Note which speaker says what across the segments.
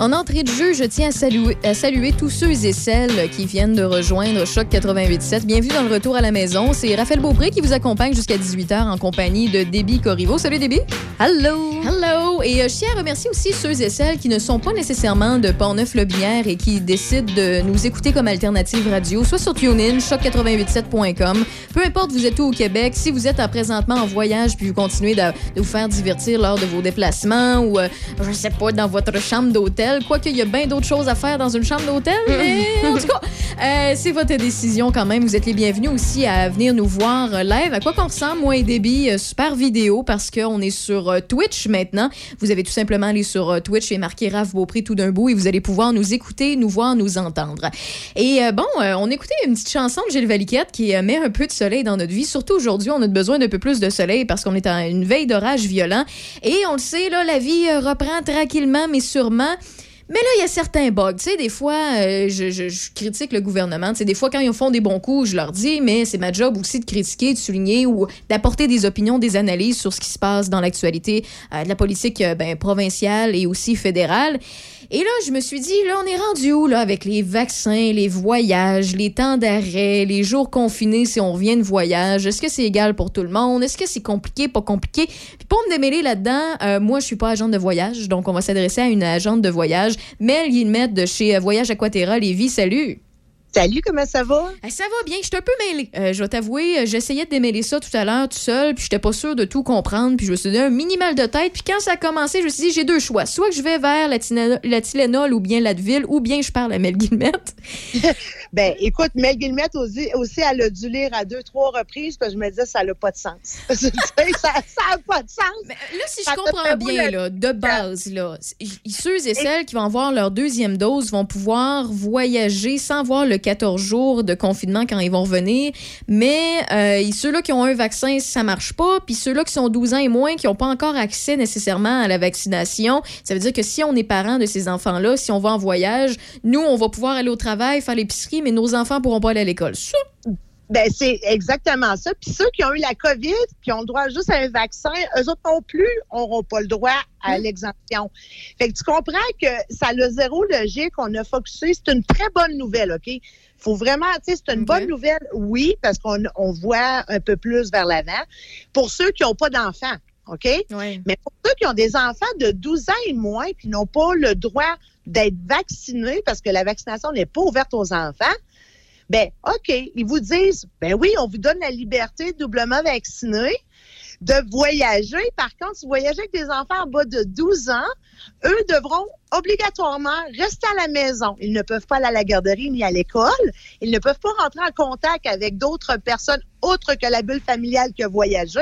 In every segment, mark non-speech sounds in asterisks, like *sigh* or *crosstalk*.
Speaker 1: En entrée de jeu, je tiens à saluer, à saluer tous ceux et celles qui viennent de rejoindre Choc 88.7. Bienvenue dans le retour à la maison. C'est Raphaël Beaupré qui vous accompagne jusqu'à 18h en compagnie de Déby Corriveau. Salut Déby.
Speaker 2: Hello.
Speaker 1: Hello. Et euh, je tiens à remercier aussi ceux et celles qui ne sont pas nécessairement de Pont-Neuf-Lobinière et qui décident de nous écouter comme alternative radio, soit sur TuneIn, choc887.com. Peu importe vous êtes où au Québec, si vous êtes à présentement en voyage puis vous continuez de, de vous faire divertir lors de vos déplacements ou, euh, je sais pas, dans votre chambre d'hôtel, quoique il y a bien d'autres choses à faire dans une chambre d'hôtel, mais *laughs* en tout cas, euh, c'est votre décision quand même. Vous êtes les bienvenus aussi à venir nous voir euh, live. À quoi qu'on ressemble, moi et Déby, euh, super vidéo parce qu'on est sur Twitch maintenant. Vous avez tout simplement aller sur Twitch et marquer Raph Beaupré tout d'un bout et vous allez pouvoir nous écouter, nous voir, nous entendre. Et euh, bon, euh, on écoutait une petite chanson de Gilles Valiquette qui met un peu de soleil dans notre vie. Surtout aujourd'hui, on a besoin d'un peu plus de soleil parce qu'on est en une veille d'orage violent. Et on le sait, là, la vie reprend tranquillement mais sûrement. Mais là, il y a certains bugs. Tu sais, des fois, euh, je, critique le gouvernement. Tu sais, des fois, quand ils font des bons coups, je leur dis, mais c'est ma job aussi de critiquer, de souligner ou d'apporter des opinions, des analyses sur ce qui se passe dans l'actualité euh, de la politique euh, ben, provinciale et aussi fédérale. Et là, je me suis dit, là, on est rendu où, là, avec les vaccins, les voyages, les temps d'arrêt, les jours confinés si on revient de voyage? Est-ce que c'est égal pour tout le monde? Est-ce que c'est compliqué, pas compliqué? Puis pour me démêler là-dedans, euh, moi, je suis pas agente de voyage, donc on va s'adresser à une agente de voyage, Mel Guillemette de chez euh, Voyage Aquaterra Lévis. Salut!
Speaker 2: Salut, comment ça va?
Speaker 1: Eh, ça va bien, je suis un peu mêlée. Euh, je vais t'avouer, euh, j'essayais de démêler ça tout à l'heure tout seul, puis j'étais pas sûre de tout comprendre, puis je me suis donné un minimal de tête, puis quand ça a commencé, je me suis dit, j'ai deux choix. Soit que je vais vers la, Tina- la Tylenol ou bien l'Advil, ou bien je parle à Mel Guillemette. *laughs*
Speaker 2: Ben, écoute, Mel Guillemette aussi, aussi, elle a dû lire à deux, trois reprises, parce que je me disais, ça n'a pas de sens. *laughs* Ça n'a pas de sens.
Speaker 1: Mais euh, là, si je
Speaker 2: Ça
Speaker 1: comprends bien, là, de base, là, ceux et celles qui vont avoir leur deuxième dose vont pouvoir voyager sans voir le 14 jours de confinement quand ils vont revenir. Mais euh, ceux-là qui ont un vaccin, ça marche pas. Puis ceux-là qui sont 12 ans et moins, qui n'ont pas encore accès nécessairement à la vaccination, ça veut dire que si on est parent de ces enfants-là, si on va en voyage, nous, on va pouvoir aller au travail, faire l'épicerie, mais nos enfants pourront pas aller à l'école.
Speaker 2: Ben, c'est exactement ça. Puis ceux qui ont eu la COVID, qui ont le droit juste à un vaccin, eux autres non plus n'auront pas le droit à
Speaker 1: Mm.
Speaker 2: l'exemption. Fait que tu comprends que ça a zéro logique. On a focusé. C'est une très bonne nouvelle, OK? faut vraiment, tu sais, c'est une bonne nouvelle, oui, parce qu'on on voit un peu plus vers l'avant. Pour ceux qui n'ont pas d'enfants, OK?
Speaker 1: ouais.
Speaker 2: Mais pour ceux qui ont des enfants de 12 ans et moins, puis n'ont pas le droit d'être vaccinés parce que la vaccination n'est pas ouverte aux enfants, ben OK, ils vous disent, ben oui, on vous donne la liberté doublement vaccinée de voyager. Par contre, si vous voyagez avec des enfants en bas de 12 ans, eux devront obligatoirement rester à la maison. Ils ne peuvent pas aller à la garderie ni à l'école. Ils ne peuvent pas rentrer en contact avec d'autres personnes autres que la bulle familiale qui a voyagé.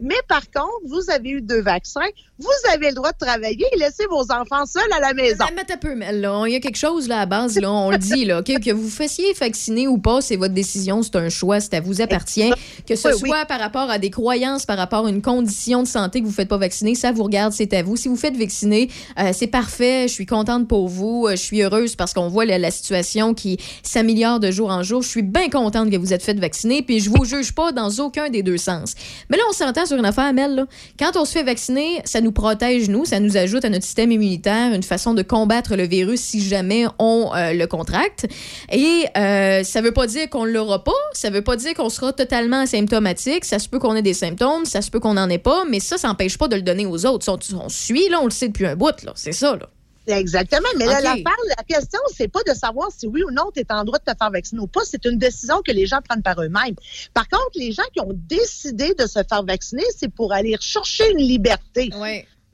Speaker 2: Mais par contre, vous avez eu deux vaccins, vous avez le droit de travailler et laisser vos enfants seuls à la maison.
Speaker 1: Mais, mais t'as peu, Mel, là. Il y a quelque chose là à base, là, on le dit, là, OK? que vous fassiez vacciner ou pas, c'est votre décision, c'est un choix, ça vous appartient. Que ce
Speaker 2: Oui, oui.
Speaker 1: soit par rapport à des croyances, par rapport à une condition de santé que vous ne faites pas vacciner, ça vous regarde, c'est à vous. Si vous faites vacciner, euh, c'est parfait, je suis contente pour vous, euh, je suis heureuse parce qu'on voit la, la situation qui s'améliore de jour en jour. Je suis bien contente que vous êtes fait vacciner, puis je vous pas dans aucun des deux sens. Mais là, on s'entend sur une affaire, Mel. Quand on se fait vacciner, ça nous protège, nous, ça nous ajoute à notre système immunitaire une façon de combattre le virus si jamais on euh, le contracte. Et euh, ça veut pas dire qu'on l'aura pas, ça veut pas dire qu'on sera totalement asymptomatique. Ça se peut qu'on ait des symptômes, ça se peut qu'on n'en ait pas, mais ça, ça n'empêche pas de le donner aux autres. On, on suit, là, on le sait depuis un bout, là. C'est ça, là.
Speaker 2: Exactement. Mais là,
Speaker 1: OK.
Speaker 2: l'affaire, la question, c'est pas de savoir si oui ou non tu es en droit de te faire vacciner ou pas. C'est une décision que les gens prennent par eux-mêmes. Par contre, les gens qui ont décidé de se faire vacciner, c'est pour aller chercher une liberté.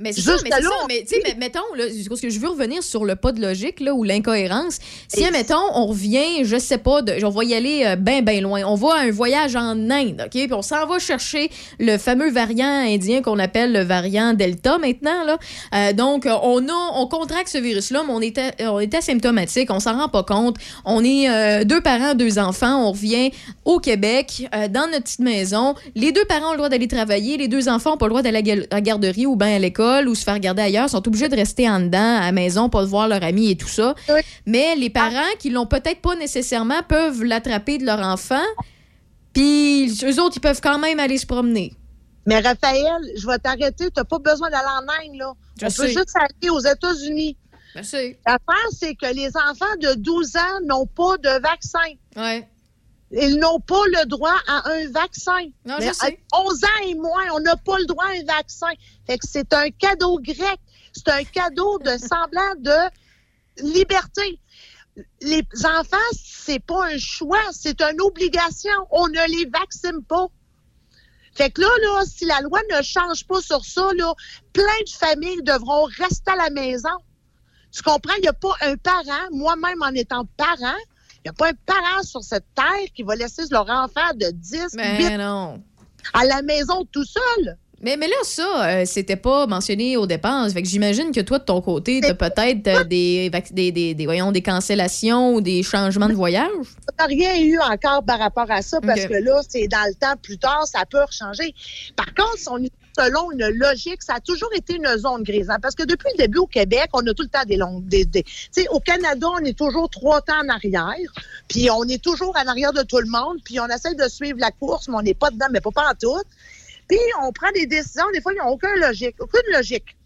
Speaker 1: Mais c'est ça, mais c'est ça. Mais, tu sais, mais mettons, là, que je veux revenir sur le pas de logique, là, ou l'incohérence. Si,
Speaker 2: Et-
Speaker 1: mettons, on revient, je sais pas, de, on va y aller euh, ben, ben loin. On va à un voyage en Inde, OK? Puis on s'en va chercher le fameux variant indien qu'on appelle le variant Delta maintenant, là. Euh, donc, on a, on contracte ce virus-là, mais on est, a- on est asymptomatique, on s'en rend pas compte. On est euh, deux parents, deux enfants, on revient au Québec, euh, dans notre petite maison. Les deux parents ont le droit d'aller travailler, les deux enfants n'ont pas le droit d'aller à la gal- à la garderie ou bien à l'école. L'école ou se faire garder ailleurs sont obligés de rester en dedans, à la maison, pas de voir leurs amis et tout ça.
Speaker 2: Oui.
Speaker 1: Mais les parents qui l'ont peut-être pas nécessairement peuvent l'attraper de leur enfant. Puis eux autres, ils peuvent quand même aller se promener.
Speaker 2: Mais Raphaël, je vais t'arrêter. Tu n'as pas besoin d'aller en Inde, là.
Speaker 1: Je
Speaker 2: On
Speaker 1: sais.
Speaker 2: peut juste aller aux États-Unis. L'affaire, c'est que les enfants de 12 ans n'ont pas de vaccin.
Speaker 1: Ouais.
Speaker 2: Ils n'ont pas le droit à un vaccin.
Speaker 1: Non,
Speaker 2: Mais
Speaker 1: je sais.
Speaker 2: à 11 ans et moins, on n'a pas le droit à un vaccin. Fait que c'est un cadeau grec. C'est un cadeau de *laughs* semblant de liberté. Les enfants, c'est pas un choix, c'est une obligation. On ne les vaccine pas. Fait que là, là, si la loi ne change pas sur ça, là, plein de familles devront rester à la maison. Tu comprends? Il n'y a pas un parent, moi-même en étant parent, n'y a pas un parent sur cette terre qui va laisser leur enfant de 10, 8
Speaker 1: Mais non.
Speaker 2: à la maison tout seul.
Speaker 1: Mais, mais là, ça, euh, c'était pas mentionné aux dépenses. Fait que j'imagine que toi, de ton côté, t'as peut-être euh, des, des, des, des- voyons, des cancellations ou des changements de voyage?
Speaker 2: On rien eu encore par rapport à ça parce que là, c'est dans le temps plus tard, ça peut changer. Par contre, si on selon une logique, ça a toujours été une zone grise. hein, parce que depuis le début au Québec, on a tout le temps des longues. Au Canada, on est toujours trois temps en arrière. Puis on est toujours en arrière de tout le monde. Puis on essaie de suivre la course, mais on n'est pas dedans, mais pas, pas tout. Puis on prend des décisions, des fois, ils n'ont aucune logique. Aucune logique.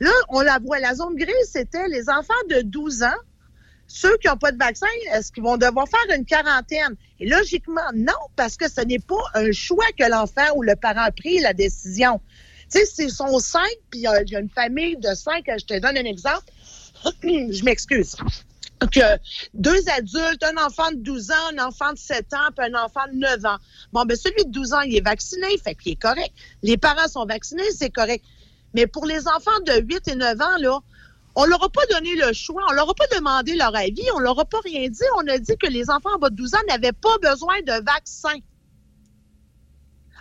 Speaker 2: Là, on la voit. La zone grise, c'était les enfants de 12 ans ceux qui n'ont pas de vaccin, est-ce qu'ils vont devoir faire une quarantaine? Et logiquement, non, parce que ce n'est pas un choix que l'enfant ou le parent a pris la décision. Tu sais, s'ils sont cinq, puis euh, il y a une famille de cinq, je te donne un exemple. *clears throat* je m'excuse. Que deux adultes, un enfant de 12 ans, un enfant de 7 ans, puis un enfant de 9 ans. Bon, ben celui de 12 ans, il est vacciné, fait qu'il est correct. Les parents sont vaccinés, c'est correct. Mais pour les enfants de 8 et 9 ans, là, on leur a pas donné le choix, on leur a pas demandé leur avis, on leur a pas rien dit. On a dit que les enfants en bas de 12 ans n'avaient pas besoin de vaccin.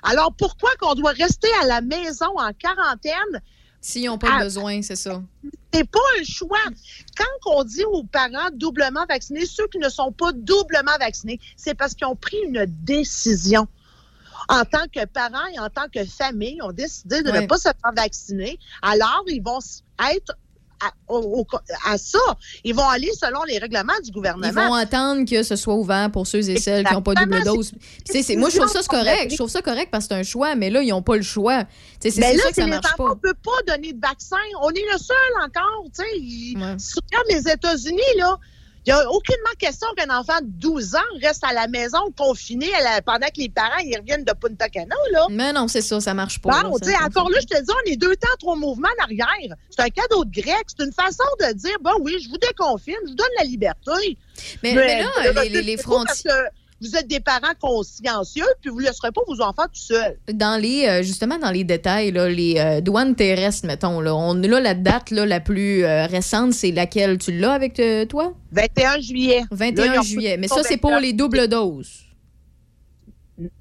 Speaker 2: Alors pourquoi qu'on doit rester à la maison en quarantaine?
Speaker 1: S'ils n'ont pas
Speaker 2: Ah.
Speaker 1: besoin, c'est ça.
Speaker 2: C'est pas un choix. Quand on dit aux parents doublement vaccinés, ceux qui ne sont pas doublement vaccinés, c'est parce qu'ils ont pris une décision. En tant que parents et en tant que famille, ont décidé de
Speaker 1: Ouais.
Speaker 2: ne pas se faire vacciner. Alors, ils vont être à, au- au- à ça. Ils vont aller selon les règlements du
Speaker 1: Ils
Speaker 2: gouvernement.
Speaker 1: vont attendre que ce soit ouvert pour ceux et celles qui n'ont pas double dose. C'est- moi, je trouve ça correct. Je trouve ça correct parce que c'est un choix, mais là, ils n'ont pas le choix. C'est
Speaker 2: Mais là,
Speaker 1: ça que ça marche pas.
Speaker 2: on peut pas donner de vaccin. On est le seul encore, tu sais.
Speaker 1: Ouais.
Speaker 2: Les États-Unis, là, il n'y a aucunement question qu'un enfant de 12 ans reste à la maison confiné la- pendant que les parents ils reviennent de Punta Cana, là.
Speaker 1: Mais non, c'est ça, ça marche pas.
Speaker 2: Bon,
Speaker 1: là,
Speaker 2: encore là, je te dis, on est deux temps, trois mouvements en arrière. C'est un cadeau de grec. C'est une façon de dire, bon, oui, je vous déconfine, je vous donne la liberté.
Speaker 1: Mais, mais là, les, frontières.
Speaker 2: Vous êtes des parents consciencieux, puis vous ne laisserez pas vos enfants tout seuls.
Speaker 1: Dans les, euh, justement, dans les détails, là, les euh, douanes terrestres, mettons, là, on, là, la date là, la plus euh, récente, c'est laquelle? Tu l'as avec toi?
Speaker 2: 21 juillet.
Speaker 1: 21
Speaker 2: Là, ils ont
Speaker 1: juillet. Mais ça, c'est pour
Speaker 2: 21.
Speaker 1: les doubles doses.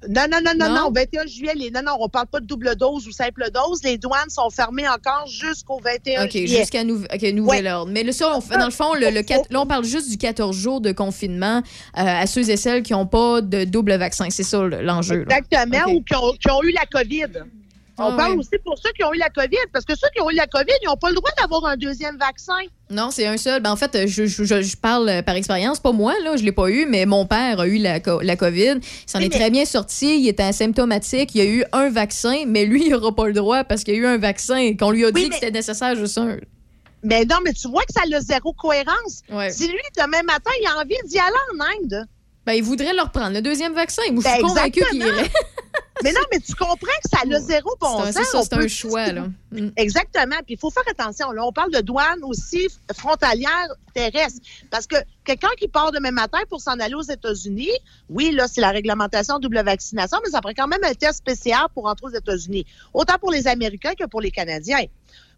Speaker 2: Non, non, non, non,
Speaker 1: Non?
Speaker 2: non, 21 juillet, les, non, non, on parle pas de double dose ou simple dose. Les douanes sont fermées encore jusqu'au 21
Speaker 1: OK,
Speaker 2: juillet.
Speaker 1: jusqu'à nou- ok, nouvel ordre. Mais là, ça, on dans le fond, le, le là, on parle juste du 14 jours de confinement euh, à ceux et celles qui n'ont pas de double vaccin. C'est ça le- l'enjeu.
Speaker 2: Exactement, ou qui ont, qui ont eu la COVID. On
Speaker 1: Ah,
Speaker 2: parle aussi pour ceux qui ont eu la COVID, parce que ceux qui ont eu la COVID, ils n'ont pas le droit d'avoir un deuxième vaccin.
Speaker 1: Non, c'est un seul. Ben, en fait, je, je- je- parle euh, par expérience. Pas moi, là, je l'ai pas eu, mais mon père a eu la, la COVID. Il s'en
Speaker 2: Oui,
Speaker 1: est
Speaker 2: mais-
Speaker 1: très bien sorti. Il était asymptomatique. Il a eu un vaccin, mais lui, il n'aura pas le droit parce qu'il y a eu un vaccin qu'on lui a dit
Speaker 2: Oui,
Speaker 1: que c'était nécessaire juste un.
Speaker 2: Mais non, mais tu vois que ça a zéro cohérence.
Speaker 1: Ouais.
Speaker 2: Si lui, demain matin, il a envie d'y aller en Inde.
Speaker 1: Ben, il voudrait leur prendre le deuxième vaccin. Moi, je suis
Speaker 2: Ben,
Speaker 1: convaincue qu'il irait. *laughs*
Speaker 2: Mais non, mais tu comprends que ça a zéro bon
Speaker 1: C'est un-
Speaker 2: sens.
Speaker 1: c'est un choix, là. Mm.
Speaker 2: Exactement. Puis il faut faire attention. Là, on parle de douane aussi frontalière terrestre. Parce que quelqu'un qui part demain matin pour s'en aller aux États-Unis, oui, là, c'est la réglementation double vaccination, mais ça prend quand même un test PCR pour entrer aux États-Unis. Autant pour les Américains que pour les Canadiens.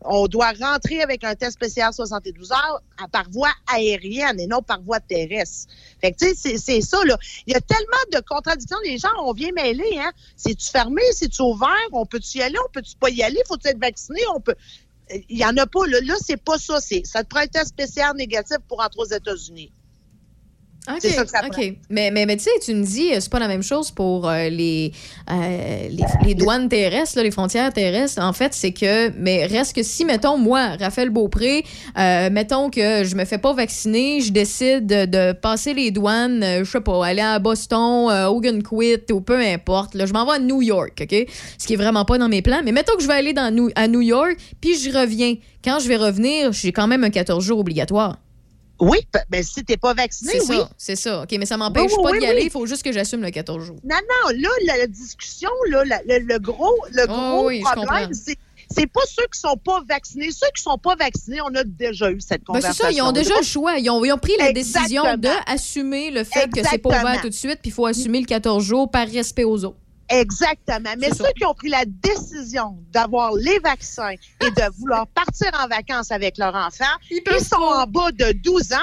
Speaker 2: On doit rentrer avec un test PCR 72 heures à- par voie aérienne et non par voie terrestre. Fait que, tu sais, c'est- ça, là. Il y a tellement de contradictions. Les gens, on vient mêler, hein. C'est-tu fermé? C'est-tu ouvert? On peut-tu y aller? On peut-tu pas y aller? Faut-tu être vacciné? On peut. Il y en a pas. Là, là c'est pas ça. Ça te prend un test spécial négatif pour entrer aux États-Unis. C'est ça que ça.
Speaker 1: OK. Mais, mais, mais tu sais, tu me dis, euh, c'est pas la même chose pour euh, les, euh, les, les douanes terrestres, là, les frontières terrestres. En fait, c'est que, mais reste que si, mettons, moi, Raphaël Beaupré, euh, mettons que je me fais pas vacciner, je décide de, passer les douanes, je sais pas, aller à Boston, Ogunquit ou peu importe. Là, je m'en vais à New York, OK? Ce qui est vraiment pas dans mes plans. Mais mettons que je vais aller dans, New- à New York, puis je reviens. Quand je vais revenir, j'ai quand même un 14 jours obligatoire.
Speaker 2: Oui, ben, si t'es pas vacciné,
Speaker 1: C'est
Speaker 2: oui.
Speaker 1: ça, c'est ça. OK, mais ça m'empêche
Speaker 2: Oui, oui,
Speaker 1: pas
Speaker 2: oui,
Speaker 1: d'y aller. Il faut juste que j'assume le 14 jours.
Speaker 2: Non, non, là, la, discussion, là, la- le, le gros, le
Speaker 1: Oh,
Speaker 2: gros problème, c'est c'est pas ceux qui sont pas vaccinés. Ceux qui sont pas vaccinés, on a déjà eu cette
Speaker 1: Ben, c'est
Speaker 2: conversation.
Speaker 1: ça, ils ont déjà le choix. Ils ont, ils ont pris la décision d'assumer le fait que c'est pas ouvert tout de suite, puis il faut assumer le 14 jours par respect aux autres.
Speaker 2: Exactement. Mais ceux
Speaker 1: ça.
Speaker 2: qui ont pris la décision d'avoir les vaccins et de vouloir partir en vacances avec leur enfant,
Speaker 1: Ils
Speaker 2: sont en bas de 12 ans,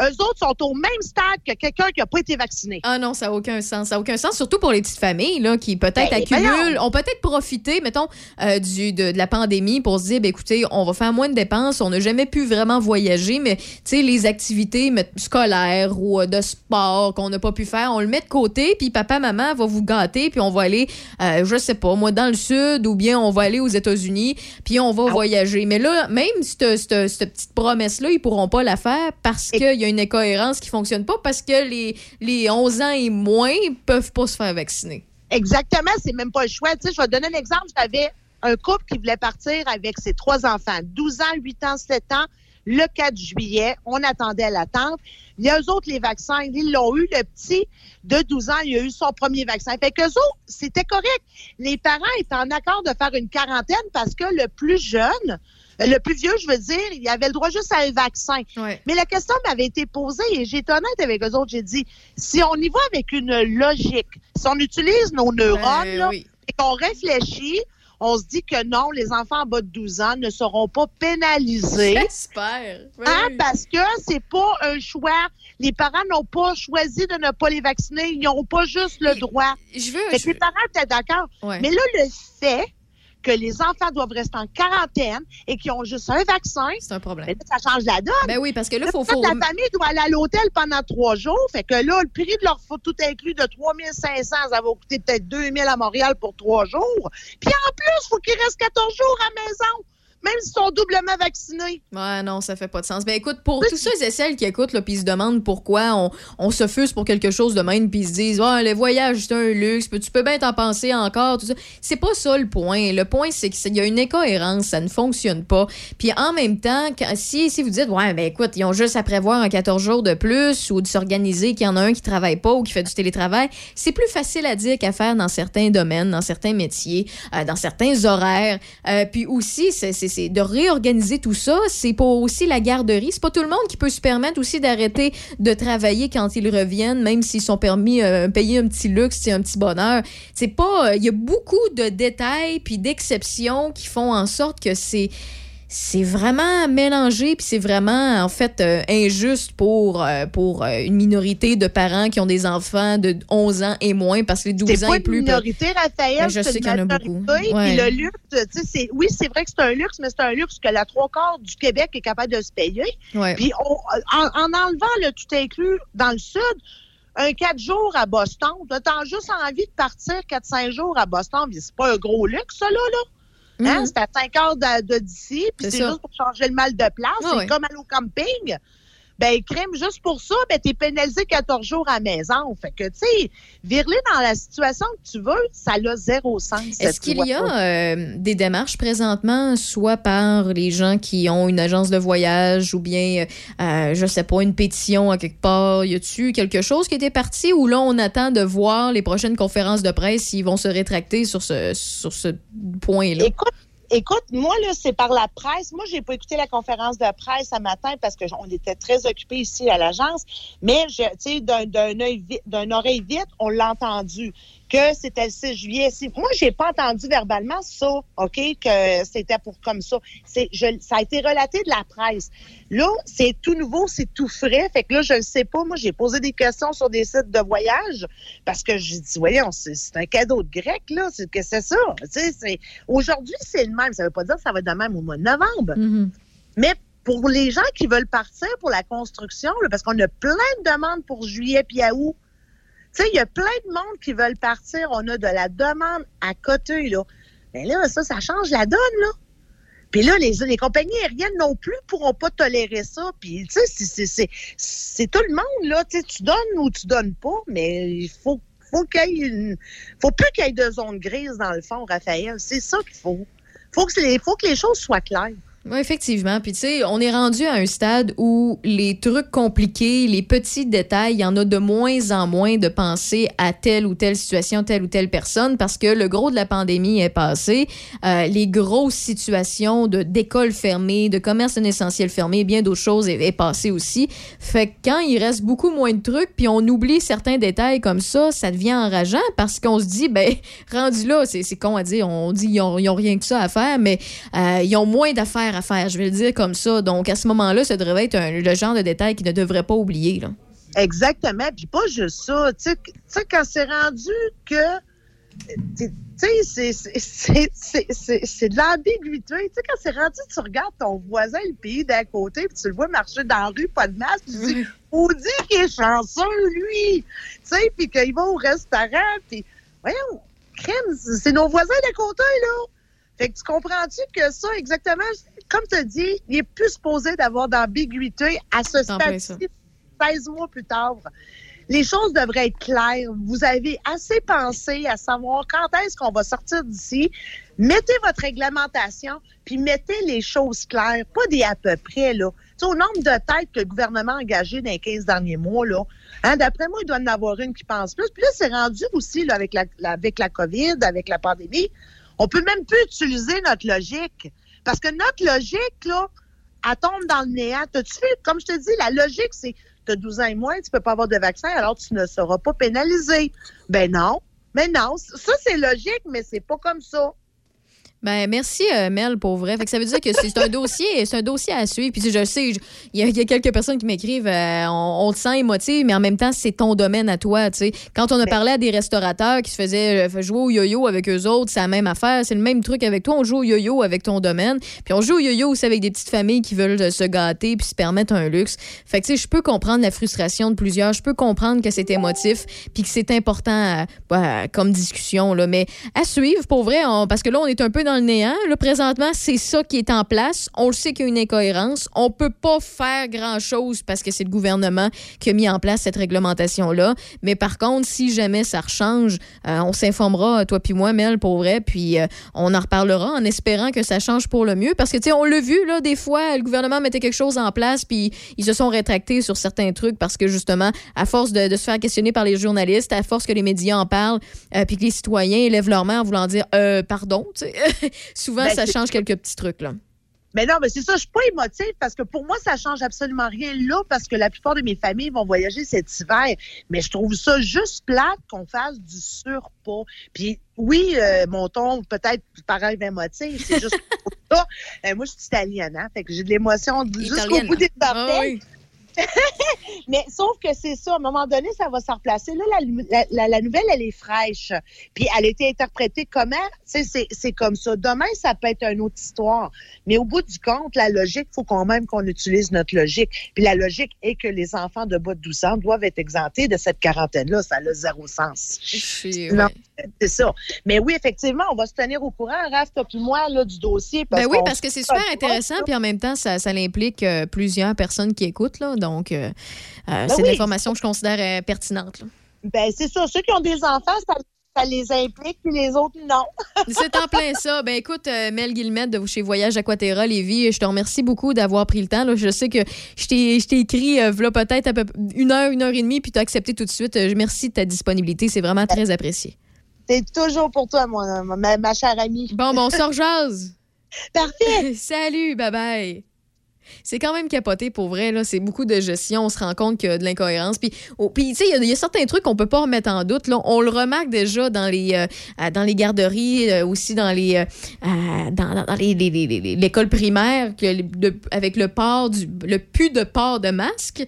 Speaker 2: eux autres sont au même stade que quelqu'un qui n'a pas été vacciné.
Speaker 1: Ah non, ça n'a aucun sens. Ça n'a aucun sens, surtout pour les petites familles là, qui peut-être
Speaker 2: Ben,
Speaker 1: accumulent, ont peut-être profité, mettons, euh, du, de, de la pandémie pour se dire, ben, écoutez, on va faire moins de dépenses, on n'a jamais pu vraiment voyager, mais les activités scolaires ou euh, de sport qu'on n'a pas pu faire, on le met de côté, puis papa, maman va vous gâter, puis on va aller, euh, je sais pas, moi, dans le sud, ou bien on va aller aux États-Unis, puis on va voyager. Mais là, même cette, cette- cette petite promesse-là, ils pourront pas la faire parce qu'il une incohérence qui fonctionne pas, parce que les, les 11 ans et moins peuvent pas se faire vacciner.
Speaker 2: Exactement, c'est même pas le choix. Tu sais, je vais te donner un exemple. J'avais un couple qui voulait partir avec ses trois enfants, 12 ans, 8 ans, 7 ans, le 4 juillet. On attendait l'attente. Il y a eux autres, les vaccins, ils l'ont eu. Le petit de 12 ans, il a eu son premier vaccin. Fait qu'eux autres, c'était correct. Les parents étaient en accord de faire une quarantaine parce que le plus jeune, le plus vieux, je veux dire, il avait le droit juste à un vaccin.
Speaker 1: Ouais.
Speaker 2: Mais la question m'avait été posée et j'ai été honnête avec eux autres. J'ai dit, si on y va avec une logique, si on utilise nos neurones
Speaker 1: Ben
Speaker 2: là,
Speaker 1: oui.
Speaker 2: et qu'on réfléchit, on se dit que non, les enfants en bas de 12 ans ne seront pas pénalisés.
Speaker 1: J'espère. Oui.
Speaker 2: Hein, parce que c'est pas un choix. Les parents n'ont pas choisi de ne pas les vacciner. Ils n'ont pas juste le droit.
Speaker 1: Je veux. Je
Speaker 2: les parents étaient d'accord.
Speaker 1: ouais.
Speaker 2: Mais là, le fait que les enfants doivent rester en quarantaine et qu'ils ont juste un vaccin,
Speaker 1: C'est un problème.
Speaker 2: ben là, ça change la donne.
Speaker 1: Ben oui, parce que là, faut. faut...
Speaker 2: la famille doit aller à l'hôtel pendant trois jours. Fait que là, le prix de leur tout inclus de 3500, ça va coûter peut-être 2000 à Montréal pour trois jours. Puis en plus, il faut qu'ils restent 14 jours à la maison, même s'ils sont doublement vaccinés.
Speaker 1: Ouais, non, ça fait pas de sens. Ben écoute, pour tous ceux et celles qui écoutent, puis ils se demandent pourquoi on, on se fuse pour quelque chose de même, puis ils se disent, ah, le voyage, c'est un luxe, tu peux bien t'en penser encore, tout ça. C'est pas ça le point. Le point, c'est qu'il y a une incohérence, ça ne fonctionne pas. Puis en même temps, quand- si, si vous dites, ouais, ben écoute, ils ont juste à prévoir un 14 jours de plus ou de s'organiser qu'il y en a un qui travaille pas ou qui fait du télétravail, c'est plus facile à dire qu'à faire dans certains domaines, dans certains métiers, euh, dans certains horaires. Euh, puis aussi, c'est c'est- de réorganiser tout ça. C'est pour aussi la garderie. C'est pas tout le monde qui peut se permettre aussi d'arrêter de travailler quand ils reviennent, même s'ils sont permis euh, payer un petit luxe, un petit bonheur. C'est pas. euh, Il y a beaucoup de détails puis d'exceptions qui font en sorte que c'est c'est vraiment mélangé puis c'est vraiment en fait euh, injuste pour euh, pour euh, une minorité de parents qui ont des enfants de 11 ans et moins parce que les 12
Speaker 2: C'est
Speaker 1: ans
Speaker 2: pas
Speaker 1: et
Speaker 2: une
Speaker 1: plus peuvent-
Speaker 2: minorité, Raphaël.
Speaker 1: Ben, je sais
Speaker 2: une
Speaker 1: qu'il y en a beaucoup. Ouais.
Speaker 2: Le luxe, tu sais, c'est- oui, c'est vrai que c'est un luxe, mais c'est un luxe que la trois quarts du Québec est capable de se payer.
Speaker 1: Ouais.
Speaker 2: Puis on- en, en enlevant le tout inclus dans le sud, un quatre jours à Boston, tu as juste envie de partir 4-5 jours à Boston. C'est pas un gros luxe, ça, là. là. Hein?
Speaker 1: Mhm.
Speaker 2: C'est à 5 heures d'ici, puis
Speaker 1: C'est
Speaker 2: juste pour changer le mal de place.
Speaker 1: Ah
Speaker 2: c'est comme aller au camping. Ben, crème, juste pour ça, ben, t'es pénalisé 14 jours à la maison. Fait que, tu sais, virer dans la situation que tu veux, ça a zéro sens.
Speaker 1: Est-ce qu'il y a euh, des démarches présentement, soit par les gens qui ont une agence de voyage ou bien, euh, je sais pas, une pétition à quelque part? Y a-tu quelque chose qui était parti ou là, on attend de voir les prochaines conférences de presse s'ils vont se rétracter sur ce, sur ce point-là?
Speaker 2: Écoute, écoute, moi, là, c'est par la presse. Moi, j'ai pas écouté la conférence de presse ce matin parce que j- on était très occupés ici à l'agence. Mais, tu sais, d'un oreille vite, on l'a entendu que c'était le 6 juillet. Moi, j'ai pas entendu verbalement ça, OK, que c'était pour comme ça. C'est, je, ça a été relaté de la presse. Là, c'est tout nouveau, c'est tout frais. Fait que là, je le sais pas. Moi, j'ai posé des questions sur des sites de voyage parce que j'ai dit, voyons, c'est, c'est un cadeau de grec, là. C'est que c'est ça. C'est, aujourd'hui, c'est le même. Ça veut pas dire que ça va être de même au mois de novembre.
Speaker 1: Mhm.
Speaker 2: Mais pour les gens qui veulent partir pour la construction, là, parce qu'on a plein de demandes pour juillet puis à août. Tu sais, il y a plein de monde qui veulent partir. On a de la demande à côté, là. Mais là, ça, ça change la donne, là. Puis là, les, les compagnies aériennes non plus pourront pas tolérer ça. Puis, tu sais, c'est tout le monde, là. Tu tu donnes ou tu donnes pas, mais il faut, faut qu'il y ait une... faut plus qu'il y ait de zones grises dans le fond, Raphaël. C'est ça qu'il faut. Faut que, les, faut que les choses soient claires.
Speaker 1: Oui, effectivement. Puis, tu sais, on est rendu à un stade où les trucs compliqués, les petits détails, il y en a de moins en moins de penser à telle ou telle situation, telle ou telle personne, parce que le gros de la pandémie est passé. Euh, les grosses situations d'écoles fermées, de commerce non essentiel fermé, bien d'autres choses est, est, passé aussi. Fait que quand il reste beaucoup moins de trucs, puis on oublie certains détails comme ça, ça devient enrageant parce qu'on se dit, ben, *laughs* rendu là, c'est con à dire, on dit, ils ont, ils ont rien que ça à faire, mais euh, ils ont moins d'affaires à faire, je vais le dire comme ça. Donc, à ce moment-là, ça devrait être un, le genre de détail qu'ils ne devraient pas oublier. Là.
Speaker 2: Exactement. Puis pas juste ça. Tu sais, quand c'est rendu que. Tu sais, c'est de l'ambiguïté. Tu sais, quand c'est rendu, tu regardes ton voisin, le pays d'à côté, puis tu le vois marcher dans la rue, pas de masque, tu dis, on dit qu'il est chanceux, lui. Tu sais, puis qu'il va au restaurant, puis, voyons, crème, c'est nos voisins d'à côté, là. Fait que tu comprends-tu que ça, exactement, comme tu as dit, il est plus supposé d'avoir d'ambiguïté à ce stade-ci, 16 mois plus tard. Les choses devraient être claires. Vous avez assez pensé à savoir quand est-ce qu'on va sortir d'ici. Mettez votre réglementation, puis mettez les choses claires, pas des à peu près, là. Tu sais, au nombre de têtes que le gouvernement a engagées dans les 15 derniers mois, là, hein, d'après moi, il doit en avoir une qui pense plus. Puis là, c'est rendu aussi, là, avec la, avec la COVID, avec la pandémie, on peut même plus utiliser notre logique. Parce que notre logique, là, elle tombe dans le néant. T'as-tu fait, comme je te dis, la logique, c'est tu as 12 ans et moins, tu peux pas avoir de vaccin, alors tu ne seras pas pénalisé. Ben non. Mais non, ça c'est logique, mais c'est pas comme ça.
Speaker 1: Ben, merci, euh, Mel, pour vrai. Fait que ça veut dire que c'est un dossier, c'est un dossier à suivre. Puis je sais, il y, a quelques personnes qui m'écrivent, euh, on, te sent émotif, mais en même temps, c'est ton domaine à toi. sais. Quand on a parlé à des restaurateurs qui se faisaient euh, jouer au yo-yo avec eux autres, c'est la même affaire. C'est le même truc avec toi. On joue au yo-yo avec ton domaine. Puis on joue au yo-yo aussi avec des petites familles qui veulent se gâter puis se permettre un luxe. Fait que, tu sais, je peux comprendre la frustration de plusieurs. Je peux comprendre que c'est émotif puis que c'est important bah, comme discussion. Là. Mais à suivre, pour vrai, parce que là, on est un peu dans le néant. Présentement, c'est ça qui est en place. On le sait qu'il y a une incohérence. On peut pas faire grand-chose parce que c'est le gouvernement qui a mis en place cette réglementation-là. Mais par contre, si jamais ça rechange, euh, on s'informera, toi puis moi, Mel, pour vrai, puis euh, on en reparlera en espérant que ça change pour le mieux. Parce que, tu sais, on l'a vu, là, des fois, le gouvernement mettait quelque chose en place, puis ils se sont rétractés sur certains trucs parce que, justement, à force de, se faire questionner par les journalistes, à force que les médias en parlent, euh, puis que les citoyens lèvent leur main en voulant dire pardon, tu sais. *laughs* *laughs* souvent, ben, ça change quelques petits trucs, là.
Speaker 2: Mais non, mais c'est ça, je suis pas émotive parce que pour moi, ça change absolument rien là parce que la plupart de mes familles vont voyager cet hiver. Mais je trouve ça juste plate qu'on fasse du surpoids. Puis oui, euh, mon ton peut-être paraît émotif, c'est juste *laughs* ça. Euh, moi, je suis italienne, hein, fait que j'ai de l'émotion jusqu'au bout des ah orteils. *laughs* mais sauf que c'est ça, à un moment donné, ça va se replacer. Là, la, la, nouvelle, elle est fraîche. Puis elle a été interprétée comment? C'est comme ça. Demain, ça peut être une autre histoire. Mais au bout du compte, la logique, il faut quand même qu'on utilise notre logique. Puis la logique est que les enfants de bas de 12 ans doivent être exemptés de cette quarantaine-là. Ça a zéro sens. C'est ça. Mais oui, effectivement, on va se tenir au courant, Raph, toi puis moi, là, du dossier.
Speaker 1: ben oui, parce que c'est super intéressant, puis en même temps, ça, ça implique euh, plusieurs personnes qui écoutent. Là, donc, euh, euh, ben c'est une information que je considère pertinente.
Speaker 2: Ben, c'est ça. Ceux qui ont des enfants, ça, les implique, puis les autres, non. *laughs*
Speaker 1: c'est en plein ça. Ben écoute, Mel Guillemette de chez Voyage Aquaterra Lévis, je te remercie beaucoup d'avoir pris le temps. Je sais que je t'ai écrit voilà peut-être une heure, une heure et demie, puis tu as accepté tout de suite. Merci de ta disponibilité. C'est vraiment très apprécié.
Speaker 2: C'est toujours pour toi, ma, ma, chère amie.
Speaker 1: Bon, bon, on. *laughs*
Speaker 2: Parfait. *laughs*
Speaker 1: Salut, bye bye. C'est quand même capoté pour vrai. C'est beaucoup de gestion. On se rend compte qu'il y a de l'incohérence. Puis, oh, tu sais, il y, a certains trucs qu'on peut pas remettre en doute. Là. On le remarque déjà dans les, euh, dans les garderies, euh, aussi dans les, euh, dans, dans l'école primaire, que avec le port du, le de port de masque,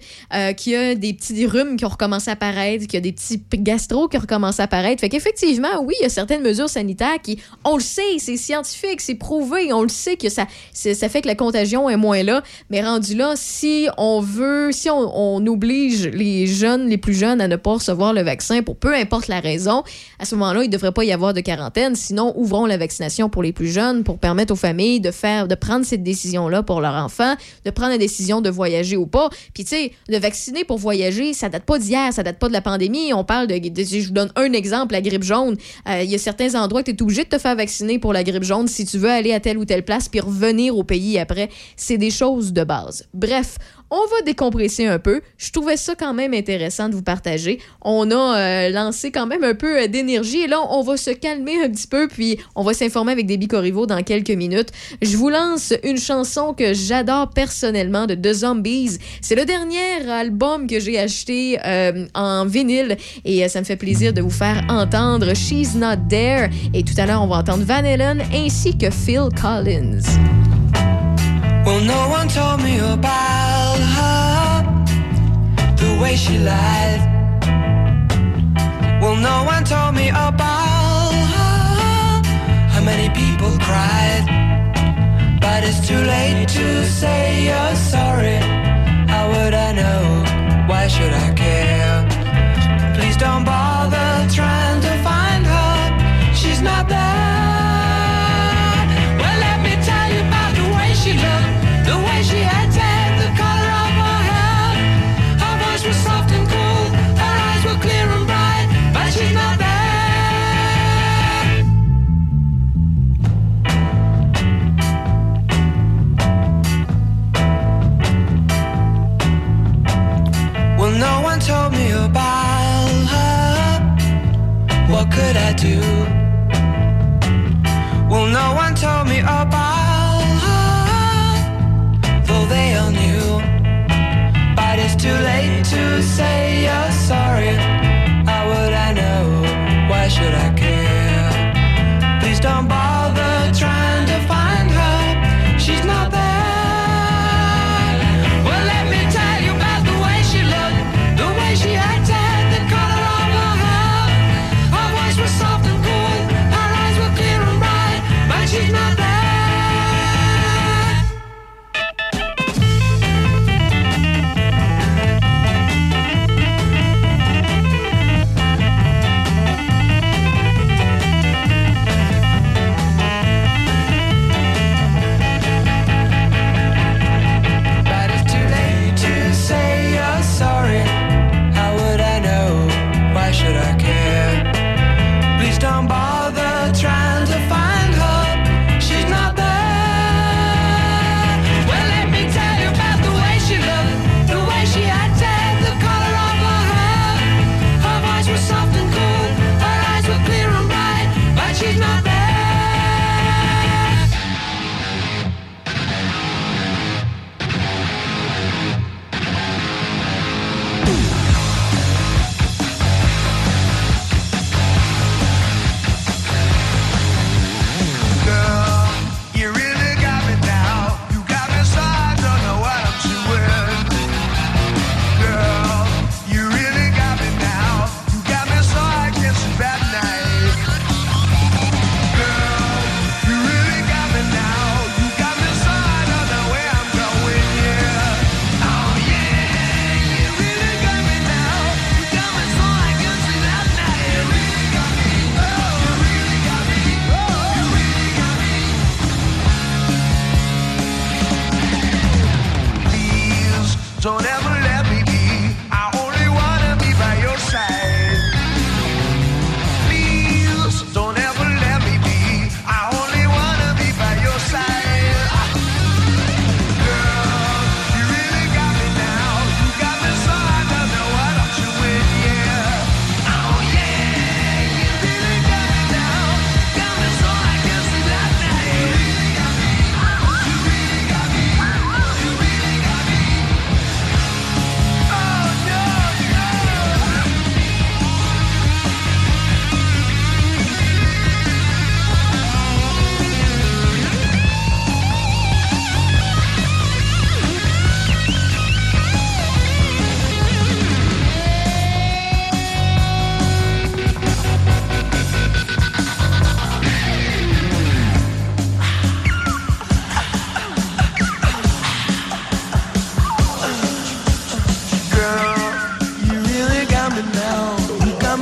Speaker 1: qu'il y a des petits rhumes qui ont recommencé à apparaître, qu'il y a des petits gastro qui ont recommencé à apparaître. Fait qu'effectivement, oui, il y a certaines mesures sanitaires qui, on le sait, c'est scientifique, c'est prouvé, on le sait que ça, ça fait que la contagion est moins là. Mais rendu là, si on veut, si on, oblige les jeunes, les plus jeunes à ne pas recevoir le vaccin pour peu importe la raison, à ce moment-là, il ne devrait pas y avoir de quarantaine. Sinon, ouvrons la vaccination pour les plus jeunes pour permettre aux familles de faire, de prendre cette décision-là pour leurs enfants, de prendre la décision de voyager ou pas. Puis, tu sais, de vacciner pour voyager, ça date pas d'hier, ça date pas de la pandémie. On parle de, je vous donne un exemple, la grippe jaune. Euh, il y a certains endroits que tu es obligé de te faire vacciner pour la grippe jaune si tu veux aller à telle ou telle place puis revenir au pays après. C'est des choses de base. Bref, on va décompresser un peu. Je trouvais ça quand même intéressant de vous partager. On a euh, lancé quand même un peu euh, d'énergie et là, on va se calmer un petit peu puis on va s'informer avec des Corriveau dans quelques minutes. Je vous lance une chanson que j'adore personnellement de The Zombies. C'est le dernier album que j'ai acheté euh, en vinyle et ça me fait plaisir de vous faire entendre She's Not There et tout à l'heure, on va entendre Van Halen ainsi que Phil Collins.
Speaker 3: No one told me about her, the way she lied. Well, no one told me about her, how many people cried. But it's too late to say you're sorry. How would I know? Why should I care? Please don't bother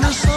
Speaker 3: the sun,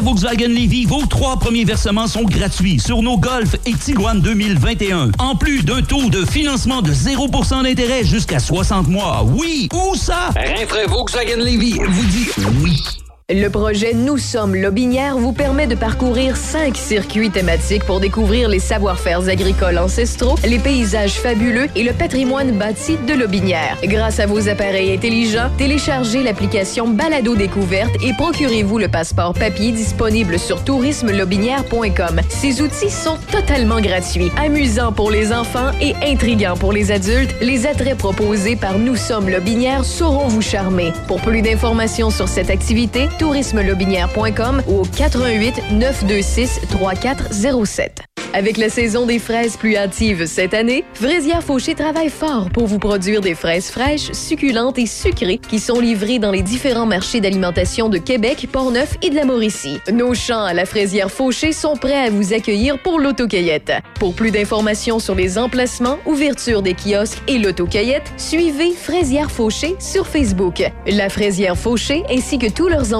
Speaker 4: Volkswagen Levy, vos trois premiers versements sont gratuits sur nos Golf et Tiguan 2021. En plus d'un taux de financement de 0% d'intérêt jusqu'à 60 mois. Oui, où ça? Rinfraie Volkswagen Levy vous dit oui.
Speaker 1: Le projet Nous sommes Lobinière vous permet de parcourir cinq circuits thématiques pour découvrir les savoir-faire agricoles ancestraux, les paysages fabuleux et le patrimoine bâti de Lobinière. Grâce à vos appareils intelligents, téléchargez l'application Balado Découverte et procurez-vous le passeport papier disponible sur tourismelobinière.com. Ces outils sont totalement gratuits, amusants pour les enfants et intrigants pour les adultes. Les attraits proposés par Nous sommes Lobinière sauront vous charmer. Pour plus d'informations sur cette activité, tourismelobinière.com ou au 88 926 3407. Avec la saison des fraises plus hâtive cette année, Fraisière Fauché travaille fort pour vous produire des fraises fraîches, succulentes et sucrées qui sont livrées dans les différents marchés d'alimentation de Québec, Portneuf et de la Mauricie. Nos champs à la Fraisière Fauché sont prêts à vous accueillir pour l'autocueillette. Pour plus d'informations sur les emplacements, ouverture des kiosques et l'autocueillette, suivez Fraisière Fauché sur Facebook. La Fraisière Fauché ainsi que tous leurs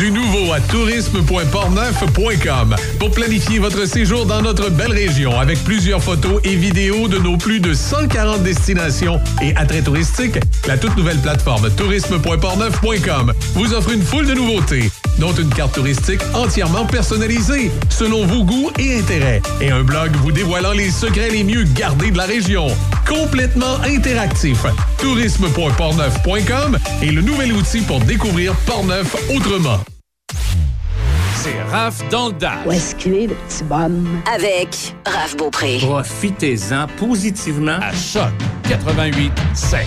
Speaker 5: Du nouveau à tourisme.portneuf.com pour planifier votre séjour dans notre belle région avec plusieurs photos et vidéos de nos plus de 140 destinations et attraits touristiques. La toute nouvelle plateforme tourisme.portneuf.com vous offre une foule de nouveautés, dont une carte touristique entièrement personnalisée selon vos goûts et intérêts et un blog vous dévoilant les secrets les mieux gardés de la région. Complètement interactif. tourisme.portneuf.com est le nouvel outil pour découvrir Portneuf autrement.
Speaker 6: C'est Raph dans le Dash.
Speaker 7: Où est-ce qu'il est, le petit bonhomme?
Speaker 8: Avec Raph Beaupré.
Speaker 6: Profitez-en positivement à Choc 88 7.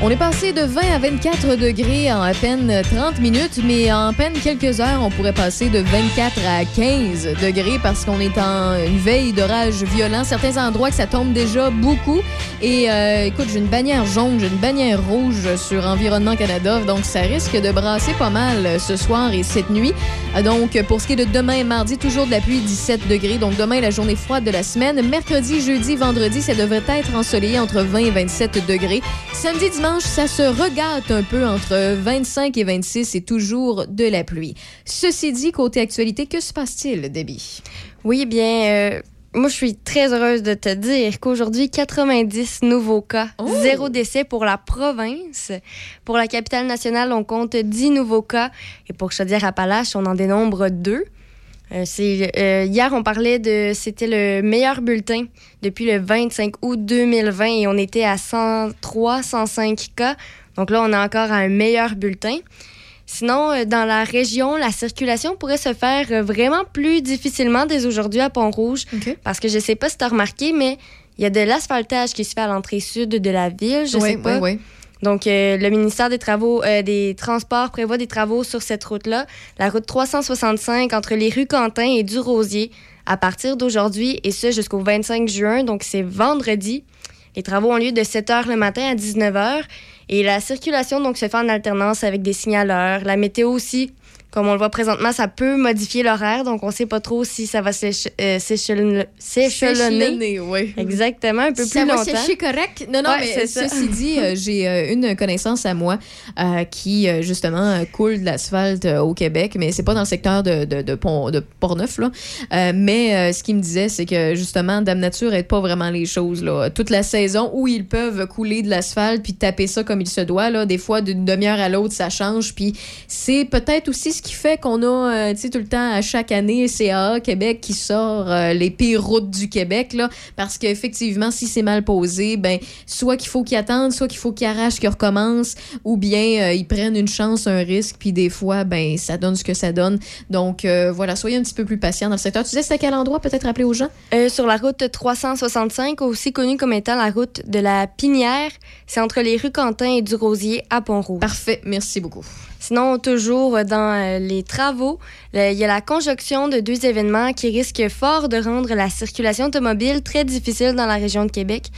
Speaker 9: On est passé de 20 à 24 degrés en à peine 30 minutes, mais en peine quelques heures, on pourrait passer de 24 à 15 degrés parce qu'on est en une veille d'orage violent. Certains endroits que ça tombe déjà beaucoup. Et euh, écoute, j'ai une bannière jaune, j'ai une bannière rouge sur Environnement Canada, donc ça risque de brasser pas mal ce soir et cette nuit. Donc, pour ce qui est de demain, mardi, toujours de la pluie, 17 degrés. Donc, demain, la journée froide de la semaine. Mercredi, jeudi, vendredi, ça devrait être ensoleillé entre 20 et 27 degrés. Samedi, dimanche, ça se regate un peu entre 25 et 26 et toujours de la pluie. Ceci dit, côté actualité, que se passe-t-il, Debbie?
Speaker 10: Oui, bien, euh, moi, je suis très heureuse de te dire qu'aujourd'hui, 90 nouveaux cas, zéro décès pour la province. Pour la capitale nationale, on compte 10 nouveaux cas. Et pour Chaudière-Appalaches, on en dénombre deux. Euh, c'est, euh, hier, on parlait de. C'était le meilleur bulletin depuis le 25 août 2020 et on était à 103, 105 cas. Donc là, on est encore à un meilleur bulletin. Sinon, euh, dans la région, la circulation pourrait se faire vraiment plus difficilement dès aujourd'hui à Pont-Rouge. Parce que je sais pas si tu as remarqué, mais il y a de l'asphaltage qui se fait à l'entrée sud de la ville. Je
Speaker 9: Oui,
Speaker 10: sais pas.
Speaker 9: oui, oui.
Speaker 10: Donc, euh, le ministère des Travaux, euh, des Transports prévoit des travaux sur cette route-là, la route 365 entre les rues Quentin et du Rosier, à partir d'aujourd'hui, et ce jusqu'au 25 juin, donc c'est vendredi. Les travaux ont lieu de 7 h le matin à 19 h et la circulation donc se fait en alternance avec des signaleurs. La météo aussi Comme on le voit présentement, ça peut modifier l'horaire, donc on ne sait pas trop si ça va euh, s'échelonner. s'échelonner.
Speaker 1: Oui.
Speaker 10: Exactement, un peu
Speaker 1: ça
Speaker 10: plus
Speaker 1: va
Speaker 10: longtemps.
Speaker 1: sécher correct. Non, non,
Speaker 10: Ouais,
Speaker 1: mais
Speaker 10: c'est ça.
Speaker 1: ceci dit, euh, *laughs* j'ai euh, une connaissance à moi euh, qui, justement, coule de l'asphalte au Québec, mais c'est pas dans le secteur de, de, de, Pont, de Portneuf, là. Euh, mais euh, ce qu'il me disait, c'est que, justement, Dame Nature aide pas vraiment les choses, là. Toute la saison où ils peuvent couler de l'asphalte puis taper ça comme il se doit, là, des fois, d'une demi-heure à l'autre, ça change. Puis c'est peut-être aussi ce qui fait qu'on a, euh, tu sais, tout le temps, à chaque année, CAA Québec qui sort euh, les pires routes du Québec, là, parce qu'effectivement, si c'est mal posé, ben, soit qu'il faut qu'ils attendent, soit qu'il faut qu'ils arrachent, qu'ils recommencent, ou bien euh, ils prennent une chance, un risque, puis des fois, ben, ça donne ce que ça donne. Donc, voilà, soyez un petit peu plus patient dans le secteur. Tu disais, c'est à quel endroit, peut-être rappeler aux gens?
Speaker 10: Sur la route 365, aussi connue comme étant la route de la Pinière, c'est entre les rues Quentin et du Rosier à Pont-Rouge.
Speaker 1: Parfait, merci beaucoup.
Speaker 10: Sinon, toujours dans euh, les travaux, il y a la conjonction de deux événements qui risquent fort de rendre la circulation automobile très difficile dans la région de Québec.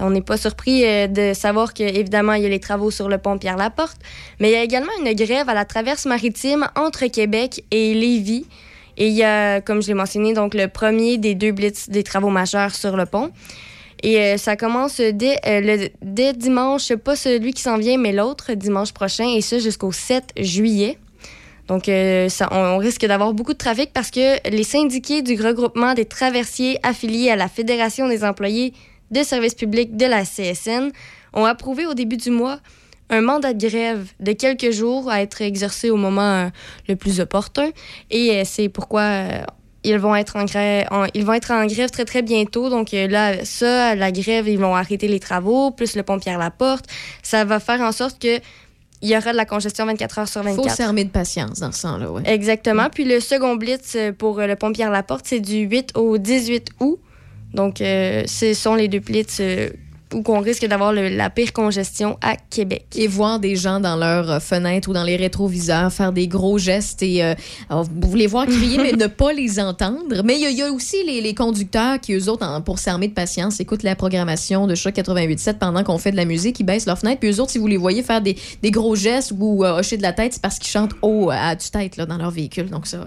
Speaker 10: On n'est pas surpris euh, de savoir qu'évidemment, il y a les travaux sur le pont Pierre-Laporte, mais il y a également une grève à la traverse maritime entre Québec et Lévis. Et il y a, comme je l'ai mentionné, le premier des deux blitz des travaux majeurs sur le pont. Et euh, ça commence dès, euh, le, dès dimanche, pas celui qui s'en vient, mais l'autre dimanche prochain, et ça jusqu'au 7 juillet. Donc, euh, on, risque d'avoir beaucoup de trafic parce que les syndiqués du regroupement des traversiers affiliés à la Fédération des employés de services publics de la CSN ont approuvé au début du mois un mandat de grève de quelques jours à être exercé au moment le plus opportun. Et c'est pourquoi ils vont être en grève, en- ils vont être en grève très très bientôt. Donc euh, là, ça, la grève, ils vont arrêter les travaux, plus le pont Pierre-Laporte. Ça va faire en sorte que il y aura de la congestion 24 heures sur 24.
Speaker 1: faut s'armer de patience dans ce sens-là, ouais.
Speaker 10: Exactement. Puis le second blitz euh, pour euh, le pont Pierre-Laporte, c'est du 8 au 18 août. Donc, euh, ce sont les deux blitz euh, où on risque d'avoir la pire congestion à Québec.
Speaker 1: Et voir des gens dans leurs euh, fenêtres ou dans les rétroviseurs faire des gros gestes et euh, alors, vous les voir crier *laughs* mais ne pas les entendre. Mais il y, a- il y a aussi les, les conducteurs qui, eux autres, en- pour s'armer de patience, écoutent la programmation de Choc 88.7 pendant qu'on fait de la musique, ils baissent leurs fenêtres. Puis eux autres, si vous les voyez faire des, des gros gestes ou euh, hocher de la tête, c'est parce qu'ils chantent haut euh, à tue-tête là, dans leur véhicule. Donc ça,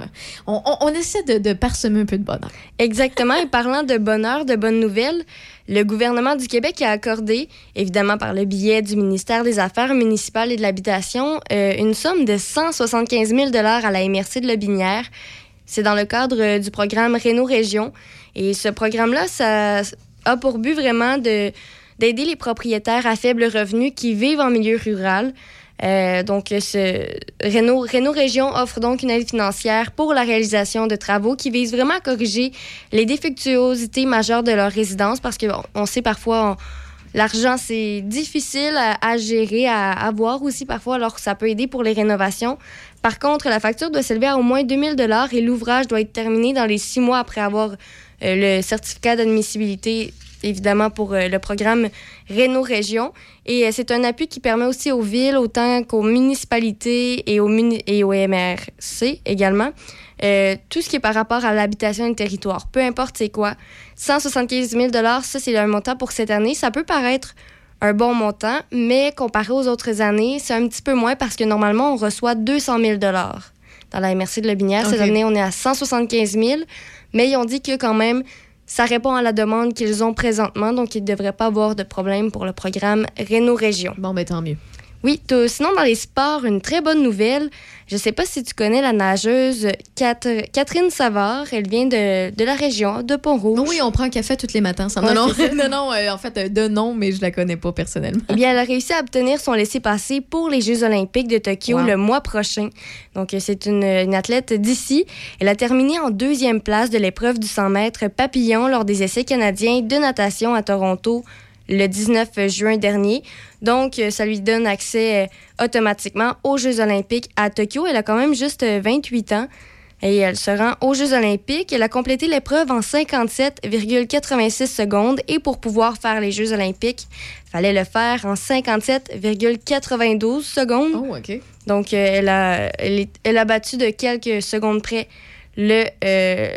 Speaker 1: on, on- on essaie de, de parsemer un peu de bonheur.
Speaker 10: Exactement. Et parlant de bonheur, de bonnes nouvelles, le gouvernement du Québec a accordé, évidemment par le biais du ministère des Affaires municipales et de l'Habitation, euh, une somme de 175 000 à la MRC de Lobinière. C'est dans le cadre du programme Réno Région. Et ce programme-là, ça a pour but vraiment de d'aider les propriétaires à faible revenu qui vivent en milieu rural. Euh, donc, ce Renault, Renault Région offre donc une aide financière pour la réalisation de travaux qui visent vraiment à corriger les défectuosités majeures de leur résidence parce qu'on on sait parfois, l'argent, c'est difficile à, gérer, à avoir aussi parfois, alors ça peut aider pour les rénovations. Par contre, la facture doit s'élever à au moins 2000 dollars et l'ouvrage doit être terminé dans les six mois après avoir euh, le certificat d'admissibilité évidemment pour euh, le programme Réno Région. Et euh, c'est un appui qui permet aussi aux villes, autant qu'aux municipalités et aux, muni- et aux MRC également, euh, tout ce qui est par rapport à l'habitation le territoire. Peu importe c'est quoi. 175 000 ça c'est un montant pour cette année. Ça peut paraître un bon montant, mais comparé aux autres années, c'est un petit peu moins parce que normalement, on reçoit 200 000 dans la MRC de Lobinière. Cette
Speaker 1: Ok.
Speaker 10: année, on est à 175 000, mais ils ont dit que quand même, ça répond à la demande qu'ils ont présentement, donc il ne devrait pas avoir de problème pour le programme Réno Région.
Speaker 1: Bon, ben tant mieux.
Speaker 10: Oui, sinon dans les sports, une très bonne nouvelle. Je sais pas si tu connais la nageuse Cat- Catherine Savard. Elle vient de, de la région de Pont-Rouge.
Speaker 1: Oui, on prend un café tous les matins.
Speaker 10: Ouais,
Speaker 1: non, non,
Speaker 10: ça. *laughs*
Speaker 1: non, non, euh, en fait, euh, de nom, mais je la connais pas personnellement.
Speaker 10: Eh bien, elle a réussi à obtenir son laissez-passer pour les Jeux olympiques de Tokyo
Speaker 1: Wow.
Speaker 10: le mois prochain. Donc, euh, c'est une, une athlète d'ici. Elle a terminé en deuxième place de l'épreuve du 100 mètres papillon lors des essais canadiens de natation à Toronto le 19 juin dernier. Donc, euh, ça lui donne accès euh, automatiquement aux Jeux olympiques à Tokyo. Elle a quand même juste euh, 28 ans. Et elle se rend aux Jeux olympiques. Elle a complété l'épreuve en 57,86 secondes. Et pour pouvoir faire les Jeux olympiques, fallait le faire en 57,92 secondes.
Speaker 1: Oh, OK.
Speaker 10: Donc, euh, elle, a, elle, est- elle a battu de quelques secondes près le, euh,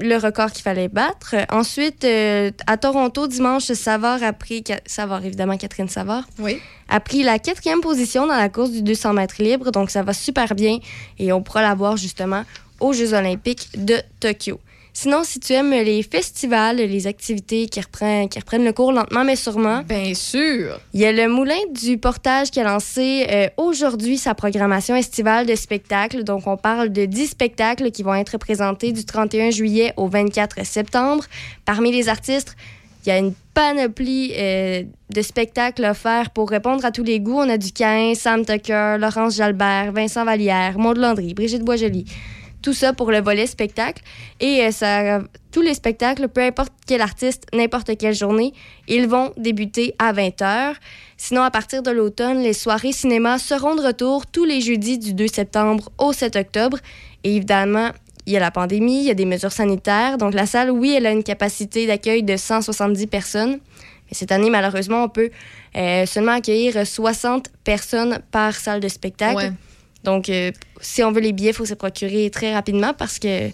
Speaker 10: le record qu'il fallait battre. Ensuite, euh, à Toronto, dimanche, Savard a pris... Savard, évidemment, Catherine Savard.
Speaker 1: Oui.
Speaker 10: A pris la quatrième position dans la course du 200 mètres libre. Donc, ça va super bien. Et on pourra la voir, justement, aux Jeux olympiques de Tokyo. Sinon, si tu aimes les festivals, les activités qui reprennent, qui reprennent le cours lentement mais sûrement.
Speaker 1: Bien sûr.
Speaker 10: Il y a le Moulin du Portage qui a lancé euh, aujourd'hui sa programmation estivale de spectacles. Donc, on parle de 10 spectacles qui vont être présentés du 31 juillet au 24 septembre. Parmi les artistes, il y a une panoplie euh, de spectacles offerts pour répondre à tous les goûts. On a du Cain, Sam Tucker, Laurence Jalbert, Vincent Vallière, Maud Landry, Brigitte Boisjoli. Tout ça pour le volet spectacle. Et euh, ça, tous les spectacles, peu importe quel artiste, n'importe quelle journée, ils vont débuter à 20h. Sinon, à partir de l'automne, les soirées cinéma seront de retour tous les jeudis du 2 septembre au 7 octobre. Et évidemment, il y a la pandémie, il y a des mesures sanitaires. Donc, la salle, oui, elle a une capacité d'accueil de 170 personnes. Mais cette année, malheureusement, on peut euh, seulement accueillir 60 personnes par salle de spectacle. Donc, euh, si on veut les billets, il faut se procurer très rapidement parce que.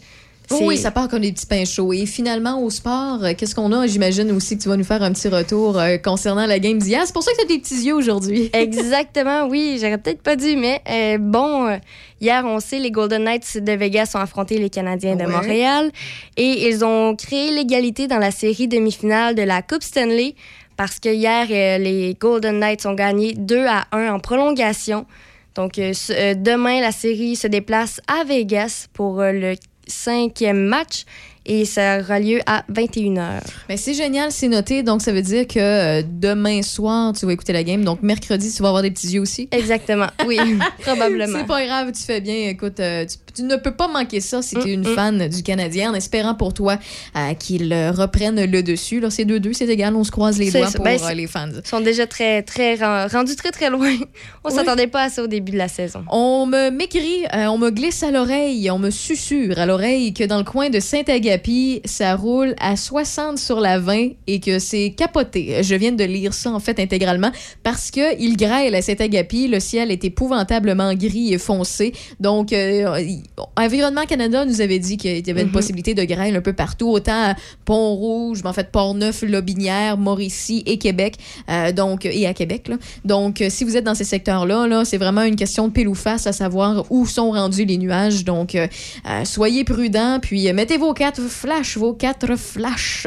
Speaker 1: Oui, ça part comme des petits pains chauds. Et finalement, au sport, euh, qu'est-ce qu'on a? J'imagine aussi que tu vas nous faire un petit retour euh, concernant la game d'hier. C'est pour ça que tu as des petits yeux aujourd'hui. *laughs* *laughs*
Speaker 10: Exactement, oui. J'aurais peut-être pas dû, mais euh, bon, hier, on sait, les Golden Knights de Vegas ont affronté les Canadiens de
Speaker 1: Ouais.
Speaker 10: Montréal et ils ont créé l'égalité dans la série demi-finale de la Coupe Stanley parce que hier, les Golden Knights ont gagné 2 à 1 en prolongation. Donc, euh, euh, demain, la série se déplace à Vegas pour euh, le cinquième match et ça aura lieu à 21h.
Speaker 1: Mais c'est génial, c'est noté. Donc, ça veut dire que euh, demain soir, tu vas écouter la game. Donc, mercredi, tu vas avoir des petits yeux aussi.
Speaker 10: Exactement, *laughs* oui, *laughs* probablement.
Speaker 1: C'est pas grave, tu fais bien. Écoute, euh, tu, tu ne peux pas manquer ça si tu es une
Speaker 10: Mm, mm.
Speaker 1: fan du Canadien, en espérant pour toi euh, qu'ils euh, reprennent le dessus. Là, c'est 2-2, c'est égal, on se croise les doigts
Speaker 10: ça.
Speaker 1: pour
Speaker 10: Ben,
Speaker 1: euh, les fans.
Speaker 10: Ils sont déjà très, très ren- rendus très, très loin. *laughs* On
Speaker 1: Oui.
Speaker 10: s'attendait pas à ça au début de la saison.
Speaker 1: On me m'écrit, euh, on me glisse à l'oreille, on me susurre à l'oreille que dans le coin de Saint-Agapi, ça roule à 60 sur la 20 et que c'est capoté. Je viens de lire ça en fait intégralement parce que il grêle à Saint-Agapi, le ciel est épouvantablement gris et foncé. Donc euh, il- Environnement Canada nous avait dit qu'il y avait une
Speaker 10: Mhm.
Speaker 1: possibilité de grêle un peu partout, autant à Pont-Rouge, mais en fait Port-Neuf, Lobinière, Mauricie et Québec. Euh, donc et à Québec là. Donc euh, si vous êtes dans ces secteurs-là, là, c'est vraiment une question de pile ou face à savoir où sont rendus les nuages. Donc euh, euh, soyez prudents puis euh, mettez vos quatre flashs, vos quatre flashs.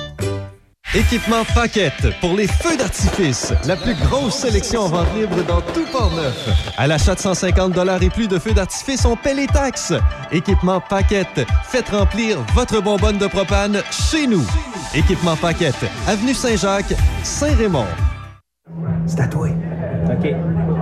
Speaker 11: Équipement Paquette pour les feux d'artifice. La plus grosse sélection en vente libre dans tout Port-Neuf. À l'achat de 150 et plus de feux d'artifice, on paie les taxes. Équipement Paquette. Faites remplir votre bonbonne de propane chez nous. Équipement Paquette. Avenue Saint-Jacques, Saint-Raymond.
Speaker 12: C'est à toi. OK.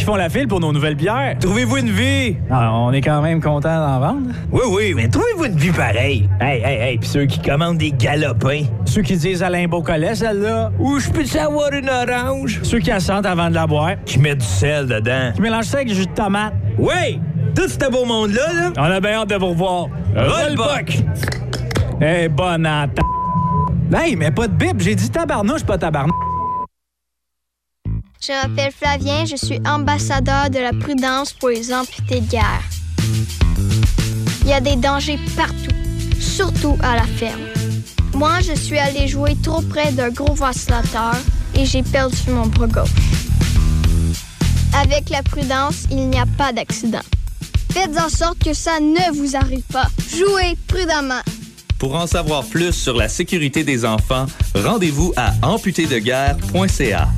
Speaker 12: qui font la file pour nos nouvelles bières. Trouvez-vous une vie? Ah, on est quand même content d'en vendre. Oui, oui, mais trouvez-vous une vie pareille? Hey, hey, hey, puis ceux qui commandent des galopins. Ceux qui disent Alain Beaucollet, celle-là. Ou je peux avoir une orange? Ceux qui assentent avant de la boire. Qui mettent du sel dedans. Qui mélangent ça avec du jus de tomate. Oui! Tout ce beau monde-là, là. On a bien hâte de vous revoir. Rollbuck! Eh, bonne atta. Hey, mais pas de bip, j'ai dit tabarnouche, pas tabarnouche.
Speaker 13: Je m'appelle Flavien, je suis ambassadeur de la prudence pour les amputés de guerre. Il y a des dangers partout, surtout à la ferme. Moi, je suis allé jouer trop près d'un gros vacillateur et j'ai perdu mon bras gauche. Avec la prudence, il n'y a pas d'accident. Faites en sorte que ça ne vous arrive pas. Jouez prudemment.
Speaker 14: Pour en savoir plus sur la sécurité des enfants, rendez-vous à amputédeguerre.ca.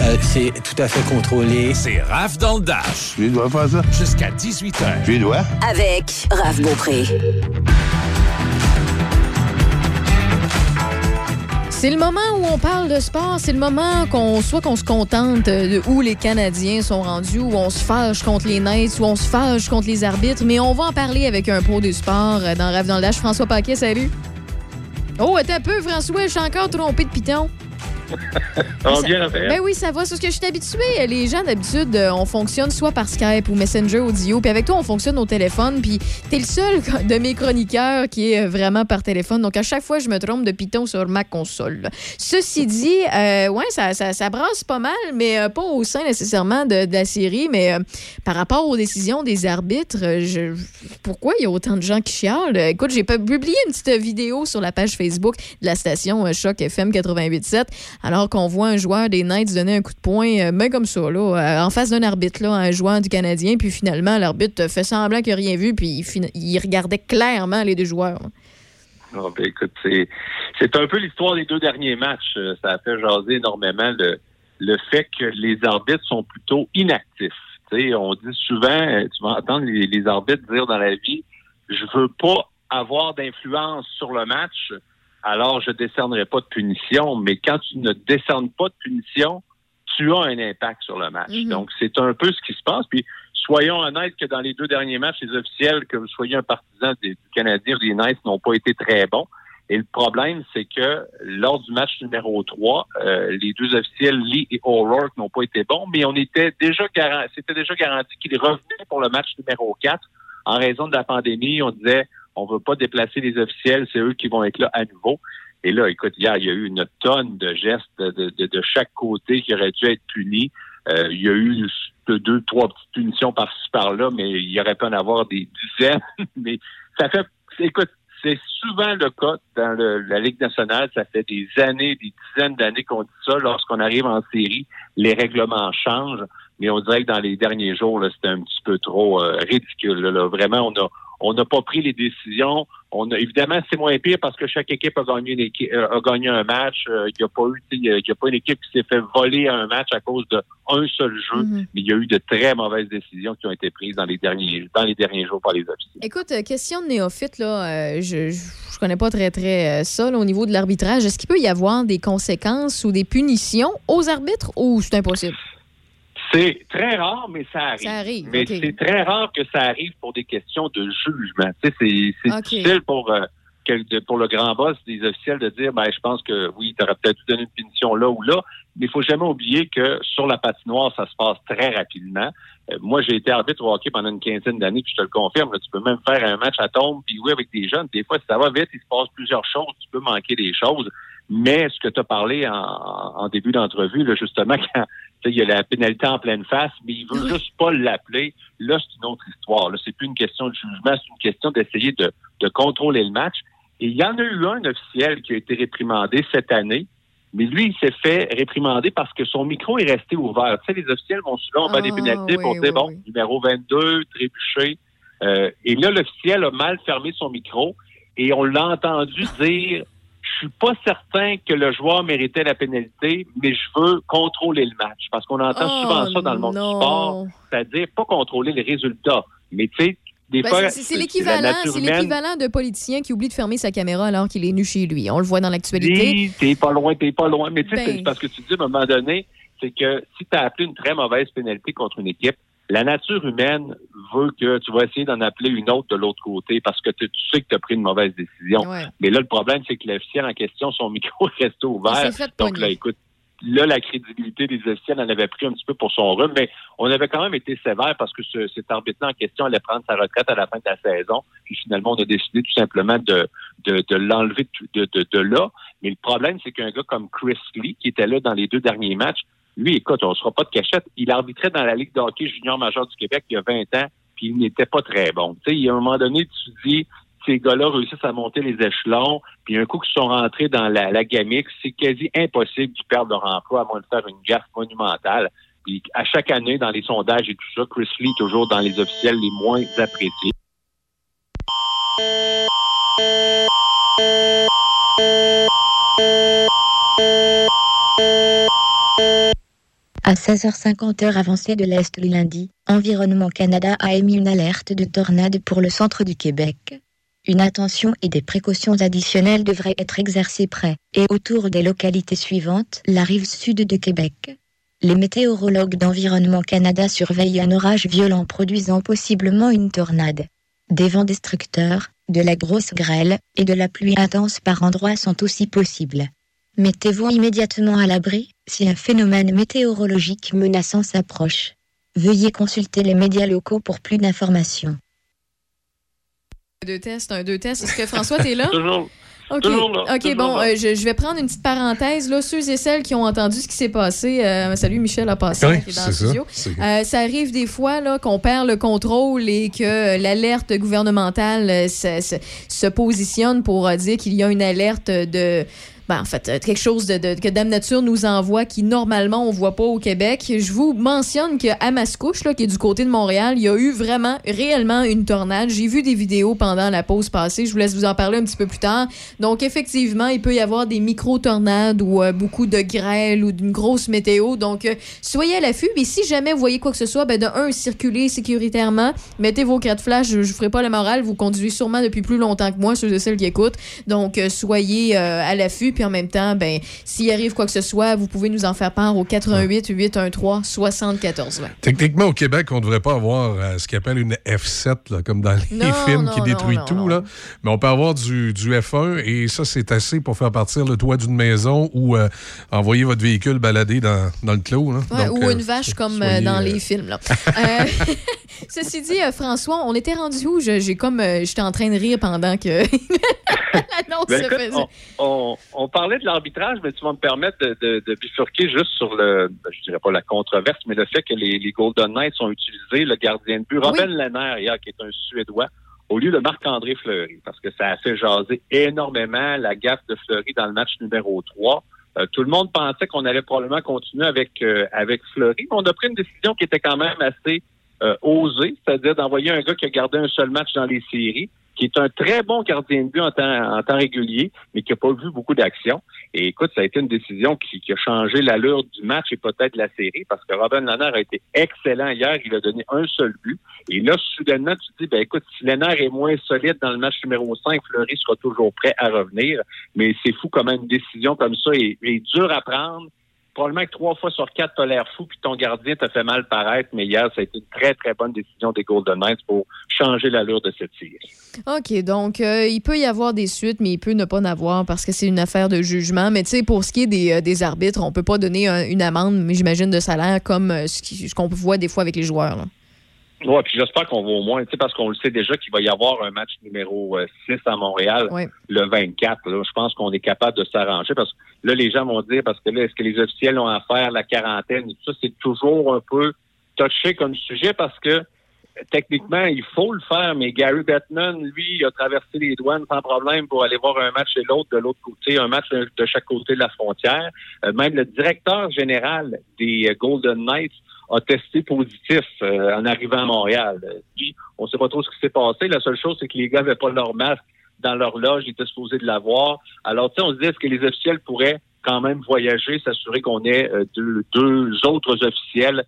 Speaker 15: Euh, c'est tout à fait contrôlé.
Speaker 6: C'est Raph dans le Dash.
Speaker 16: Tu dois faire ça?
Speaker 6: Jusqu'à 18h.
Speaker 16: Tu dois?
Speaker 8: Avec Raph Beaupré.
Speaker 1: C'est le moment où on parle de sport, c'est le moment qu'on soit qu'on se contente de où les Canadiens sont rendus, où on se fâche contre les Knights, où on se fâche contre les arbitres, mais on va en parler avec un pro du sport euh, dans Rêve dans le Dash. François Paquet, salut. Oh, attends un peu, François, je suis encore trompé de piton. *laughs* Ben oui, ça va. C'est ce que je suis habituée. Les gens, d'habitude, euh, on fonctionne soit par Skype ou Messenger audio. Puis avec toi, on fonctionne au téléphone. Puis t'es le seul *laughs* de mes chroniqueurs qui est euh, vraiment par téléphone. Donc à chaque fois, je me trompe de Python sur ma console. Ceci dit, euh, ouais, ça, ça, ça brasse pas mal, mais euh, pas au sein nécessairement de, de la série. Mais euh, par rapport aux décisions des arbitres, je, pourquoi il y a autant de gens qui chialent? Écoute, j'ai pas- publié une petite vidéo sur la page Facebook de la station Choc FM 88.7 alors qu'on voit un joueur des Knights donner un coup de poing, euh, ben comme ça, euh, en face d'un arbitre, là, un joueur du Canadien, puis finalement, l'arbitre fait semblant qu'il n'a rien vu, puis il, regardait clairement les deux joueurs.
Speaker 17: Ah, ben, écoute, c'est, un peu l'histoire des deux derniers matchs. Euh, Ça a fait jaser énormément le, fait que les arbitres sont plutôt inactifs. On dit souvent, tu vas entendre les, les arbitres dire dans la vie, je veux pas avoir d'influence sur le match, alors je décernerai pas de punition. Mais quand tu ne décernes pas de punition, tu as un impact sur le match. Donc, c'est un peu ce qui se passe. Puis, soyons honnêtes que dans les deux derniers matchs, les officiels, que vous soyez un partisan des, du Canadien ou des Knights, n'ont pas été très bons. Et le problème, c'est que lors du match numéro 3, euh, les deux officiels, Lee et O'Rourke, n'ont pas été bons, mais on était déjà c'était déjà garanti qu'ils revenaient pour le match numéro 4 en raison de la pandémie. On disait, on veut pas déplacer les officiels, c'est eux qui vont être là à nouveau. Et là, écoute, hier, il y a eu une tonne de gestes de, de- de chaque côté qui auraient dû être punis. Euh, il y a eu deux, trois petites punitions par-ci, par-là, mais il aurait pu en avoir des dizaines. *laughs* mais ça fait, écoute, c'est souvent le cas dans le- la Ligue nationale. Ça fait des années, des dizaines d'années qu'on dit ça. Lorsqu'on arrive en série, les règlements changent. Mais on dirait que dans les derniers jours, c'était un petit peu trop euh, ridicule. là, là. Vraiment, on a on n'a pas pris les décisions. On a, évidemment, c'est moins pire parce que chaque équipe a gagné, une équipe, euh, a gagné un match. Euh, Il n'y a pas eu, y a- il y a pas une équipe qui s'est fait voler un match à cause d'un seul jeu.
Speaker 1: Mhm.
Speaker 17: Mais il y a eu de très mauvaises décisions qui ont été prises dans les derniers, dans les derniers jours par les officiers.
Speaker 1: Écoute, question de néophyte, là, euh, je, je connais pas très, très ça là, au niveau de l'arbitrage. Est-ce qu'il peut y avoir des conséquences ou des punitions aux arbitres ou c'est impossible?
Speaker 17: C'est très rare, mais ça arrive.
Speaker 1: Ça arrive,
Speaker 17: Mais c'est très rare que ça arrive pour des questions de jugement. Tu sais, c'est difficile pour, euh, pour le grand boss des officiels de dire, ben, je pense que oui, tu aurais peut-être dû donner une punition là ou là. Mais il faut jamais oublier que sur la patinoire, ça se passe très rapidement. Euh, moi, j'ai été arbitre au hockey pendant une quinzaine d'années, puis je te le confirme. là, tu peux même faire un match à tombe, puis oui, avec des jeunes. Des fois, si ça va vite, il se passe plusieurs choses. Tu peux manquer des choses. Mais ce que tu as parlé en, en début d'entrevue, là, justement, *laughs* quand il y a la pénalité en pleine face, mais il veut juste pas l'appeler. Là, c'est une autre histoire. Là, c'est plus une question de jugement, c'est une question d'essayer de, de contrôler le match. Et il y en a eu un officiel qui a été réprimandé cette année, mais lui, il s'est fait réprimander parce que son micro est resté ouvert. Tu sais, les officiels vont souvent faire des
Speaker 1: Ah,
Speaker 17: pénalités pour
Speaker 1: oui,
Speaker 17: dire,
Speaker 1: oui,
Speaker 17: bon,
Speaker 1: oui.
Speaker 17: numéro 22, trébuché. Euh, et là, l'officiel a mal fermé son micro et on l'a entendu dire je suis pas certain que le joueur méritait la pénalité, mais je veux contrôler le match. Parce qu'on entend
Speaker 1: Oh,
Speaker 17: souvent ça dans le monde
Speaker 1: non.
Speaker 17: du sport, c'est-à-dire pas contrôler les résultats. Mais tu sais, des
Speaker 1: Ben,
Speaker 17: fois,
Speaker 1: c'est- l'équivalent, c'est l'équivalent de politicien qui oublie de fermer sa caméra alors qu'il est nu chez lui. On le voit dans l'actualité.
Speaker 17: Oui, t'es pas loin, t'es pas loin. Mais tu sais,
Speaker 1: Ben.
Speaker 17: parce que tu dis à un moment donné, c'est que si tu as appelé une très mauvaise pénalité contre une équipe, la nature humaine veut que tu vas essayer d'en appeler une autre de l'autre côté parce que tu sais que tu as pris une mauvaise décision.
Speaker 1: Ouais.
Speaker 17: Mais là, le problème, c'est que l'officiel en question, son *laughs* micro est resté ouvert. Donc là, écoute, là, la crédibilité des officiels en avait pris un petit peu pour son rhume, mais on avait quand même été sévère parce que ce- cet arbitre en question allait prendre sa retraite à la fin de la saison. Puis finalement, on a décidé tout simplement de, de, de l'enlever de, de, de là. Mais le problème, c'est qu'un gars comme Chris Lee, qui était là dans les deux derniers matchs, lui, écoute, on ne sera pas de cachette. Il arbitrait dans la Ligue de hockey junior majeur du Québec il y a 20 ans, puis il n'était pas très bon. Tu sais, il y a un moment donné, tu te dis, ces gars-là réussissent à monter les échelons, puis un coup qu'ils sont rentrés dans la, la gamique, c'est quasi impossible qu'ils perdent leur emploi à moins de faire une gaffe monumentale. Puis à chaque année, dans les sondages et tout ça, Chris Lee est toujours dans les officiels les moins appréciés.
Speaker 16: À 16h50 heure avancée de l'Est le lundi, Environnement Canada a émis une alerte de tornade pour le centre du Québec. Une attention et des précautions additionnelles devraient être exercées près et autour des localités suivantes, la rive sud de Québec. Les météorologues d'Environnement Canada surveillent un orage violent produisant possiblement une tornade. Des vents destructeurs, de la grosse grêle et de la pluie intense par endroits sont aussi possibles. Mettez-vous immédiatement à l'abri si un phénomène météorologique menaçant s'approche. Veuillez consulter les médias locaux pour plus d'informations.
Speaker 1: Deux tests, un deux tests. Est-ce que François, t'es là? *laughs*
Speaker 17: Toujours.
Speaker 1: OK,
Speaker 17: Toujours là,
Speaker 1: OK,
Speaker 17: toujours
Speaker 1: bon, euh, je, je vais prendre une petite parenthèse. Là, ceux et celles qui ont entendu ce qui s'est passé, euh, salut Michel a passé
Speaker 5: Oui,
Speaker 1: qui est dans
Speaker 5: c'est
Speaker 1: le
Speaker 5: ça.
Speaker 1: studio. Euh, ça arrive des fois là, qu'on perd le contrôle et que l'alerte gouvernementale se, se- se positionne pour dire qu'il y a une alerte de. Ben, en fait, euh, quelque chose de, de- que Dame Nature nous envoie qui, normalement, on voit pas au Québec. Je vous mentionne qu'à Mascouche, là, qui est du côté de Montréal, il y a eu vraiment, réellement une tornade. J'ai vu des vidéos pendant la pause passée. Je vous laisse vous en parler un petit peu plus tard. Donc, effectivement, il peut y avoir des micro-tornades ou euh, beaucoup de grêle ou d'une grosse météo. Donc, euh, soyez à l'affût. Mais si jamais vous voyez quoi que ce soit, ben, de un, circulez sécuritairement. Mettez vos cartes flash. Je ne ferai pas la morale. Vous conduisez sûrement depuis plus longtemps que moi, ceux et celles qui écoutent. Donc, soyez à l'affût. Puis en même temps, ben, s'il arrive quoi que ce soit, vous pouvez nous en faire part au 88 813 74 20.
Speaker 5: Techniquement, au Québec, on ne devrait pas avoir euh, ce qu'on appelle une F7, là, comme dans les
Speaker 1: Non,
Speaker 5: films
Speaker 1: non,
Speaker 5: qui
Speaker 1: non,
Speaker 5: détruit tout.
Speaker 1: non.
Speaker 5: Là. Mais on peut avoir du, du F1 et ça, c'est assez pour faire partir le toit d'une maison ou euh, envoyer votre véhicule balader dans, dans le clos. là.
Speaker 1: Ouais,
Speaker 5: Donc,
Speaker 1: ou
Speaker 5: euh,
Speaker 1: une vache comme
Speaker 5: soyez,
Speaker 1: dans
Speaker 5: euh,
Speaker 1: les films. Là. Euh, *laughs* ceci dit, euh, François, on était rendu où? J'ai comme, euh, j'étais en train de rire pendant que *laughs* l'annonce
Speaker 17: Ben,
Speaker 1: se faisait.
Speaker 17: on, on- on parlait de l'arbitrage, mais tu vas me permettre de, de- de bifurquer juste sur le, ben, je dirais pas la controverse, mais le fait que les, les Golden Knights ont utilisé le gardien de but, Robin Lehner, hier, qui est un Suédois, au lieu de Marc-André Fleury, parce que ça a fait jaser énormément la gaffe de Fleury dans le match numéro 3. Euh, tout le monde pensait qu'on allait probablement continuer avec, euh, avec Fleury, mais on a pris une décision qui était quand même assez euh, osée, c'est-à-dire d'envoyer un gars qui a gardé un seul match dans les séries, qui est un très bon gardien de but en temps, en temps régulier, mais qui n'a pas vu beaucoup d'action. Et écoute, ça a été une décision qui, qui a changé l'allure du match et peut-être la série, parce que Robin Lehner a été excellent hier. Il a donné un seul but. Et là, soudainement, tu te dis, ben écoute, si Lehner est moins solide dans le match numéro 5, Fleury sera toujours prêt à revenir. Mais c'est fou comment une décision comme ça est, est dure à prendre. Probablement que trois fois sur quatre, t'as l'air fou, puis ton gardien te fait mal paraître, mais hier, ça a été une très, très bonne décision des Golden Knights pour changer l'allure de cette série.
Speaker 1: OK, donc euh, il peut y avoir des suites, mais il peut ne pas en avoir parce que c'est une affaire de jugement. Mais tu sais, pour ce qui est des, euh, des arbitres, on peut pas donner un- une amende, mais j'imagine, de salaire comme euh, ce qu'on voit des fois avec les joueurs. là.
Speaker 17: Ouais, puis j'espère qu'on va au moins, tu sais, parce qu'on le sait déjà qu'il va y avoir un match numéro euh, 6 à Montréal
Speaker 1: Ouais.
Speaker 17: le 24. Là. Je pense qu'on est capable de s'arranger parce que là, les gens vont dire, parce que là, est-ce que les officiels ont à faire la quarantaine? Ça, c'est toujours un peu touché comme sujet parce que euh, techniquement, il faut le faire, mais Gary Bettman, lui, il a traversé les douanes sans problème pour aller voir un match et l'autre de l'autre côté, un match de de chaque côté de la frontière. Euh, même le directeur général des euh, Golden Knights a testé positif euh, en arrivant à Montréal. Puis, on ne sait pas trop ce qui s'est passé. La seule chose, c'est que les gars n'avaient pas leur masque dans leur loge, ils étaient supposés de l'avoir. Alors, tu sais, on se dit, est-ce que les officiels pourraient quand même voyager, s'assurer qu'on ait euh, deux, deux autres officiels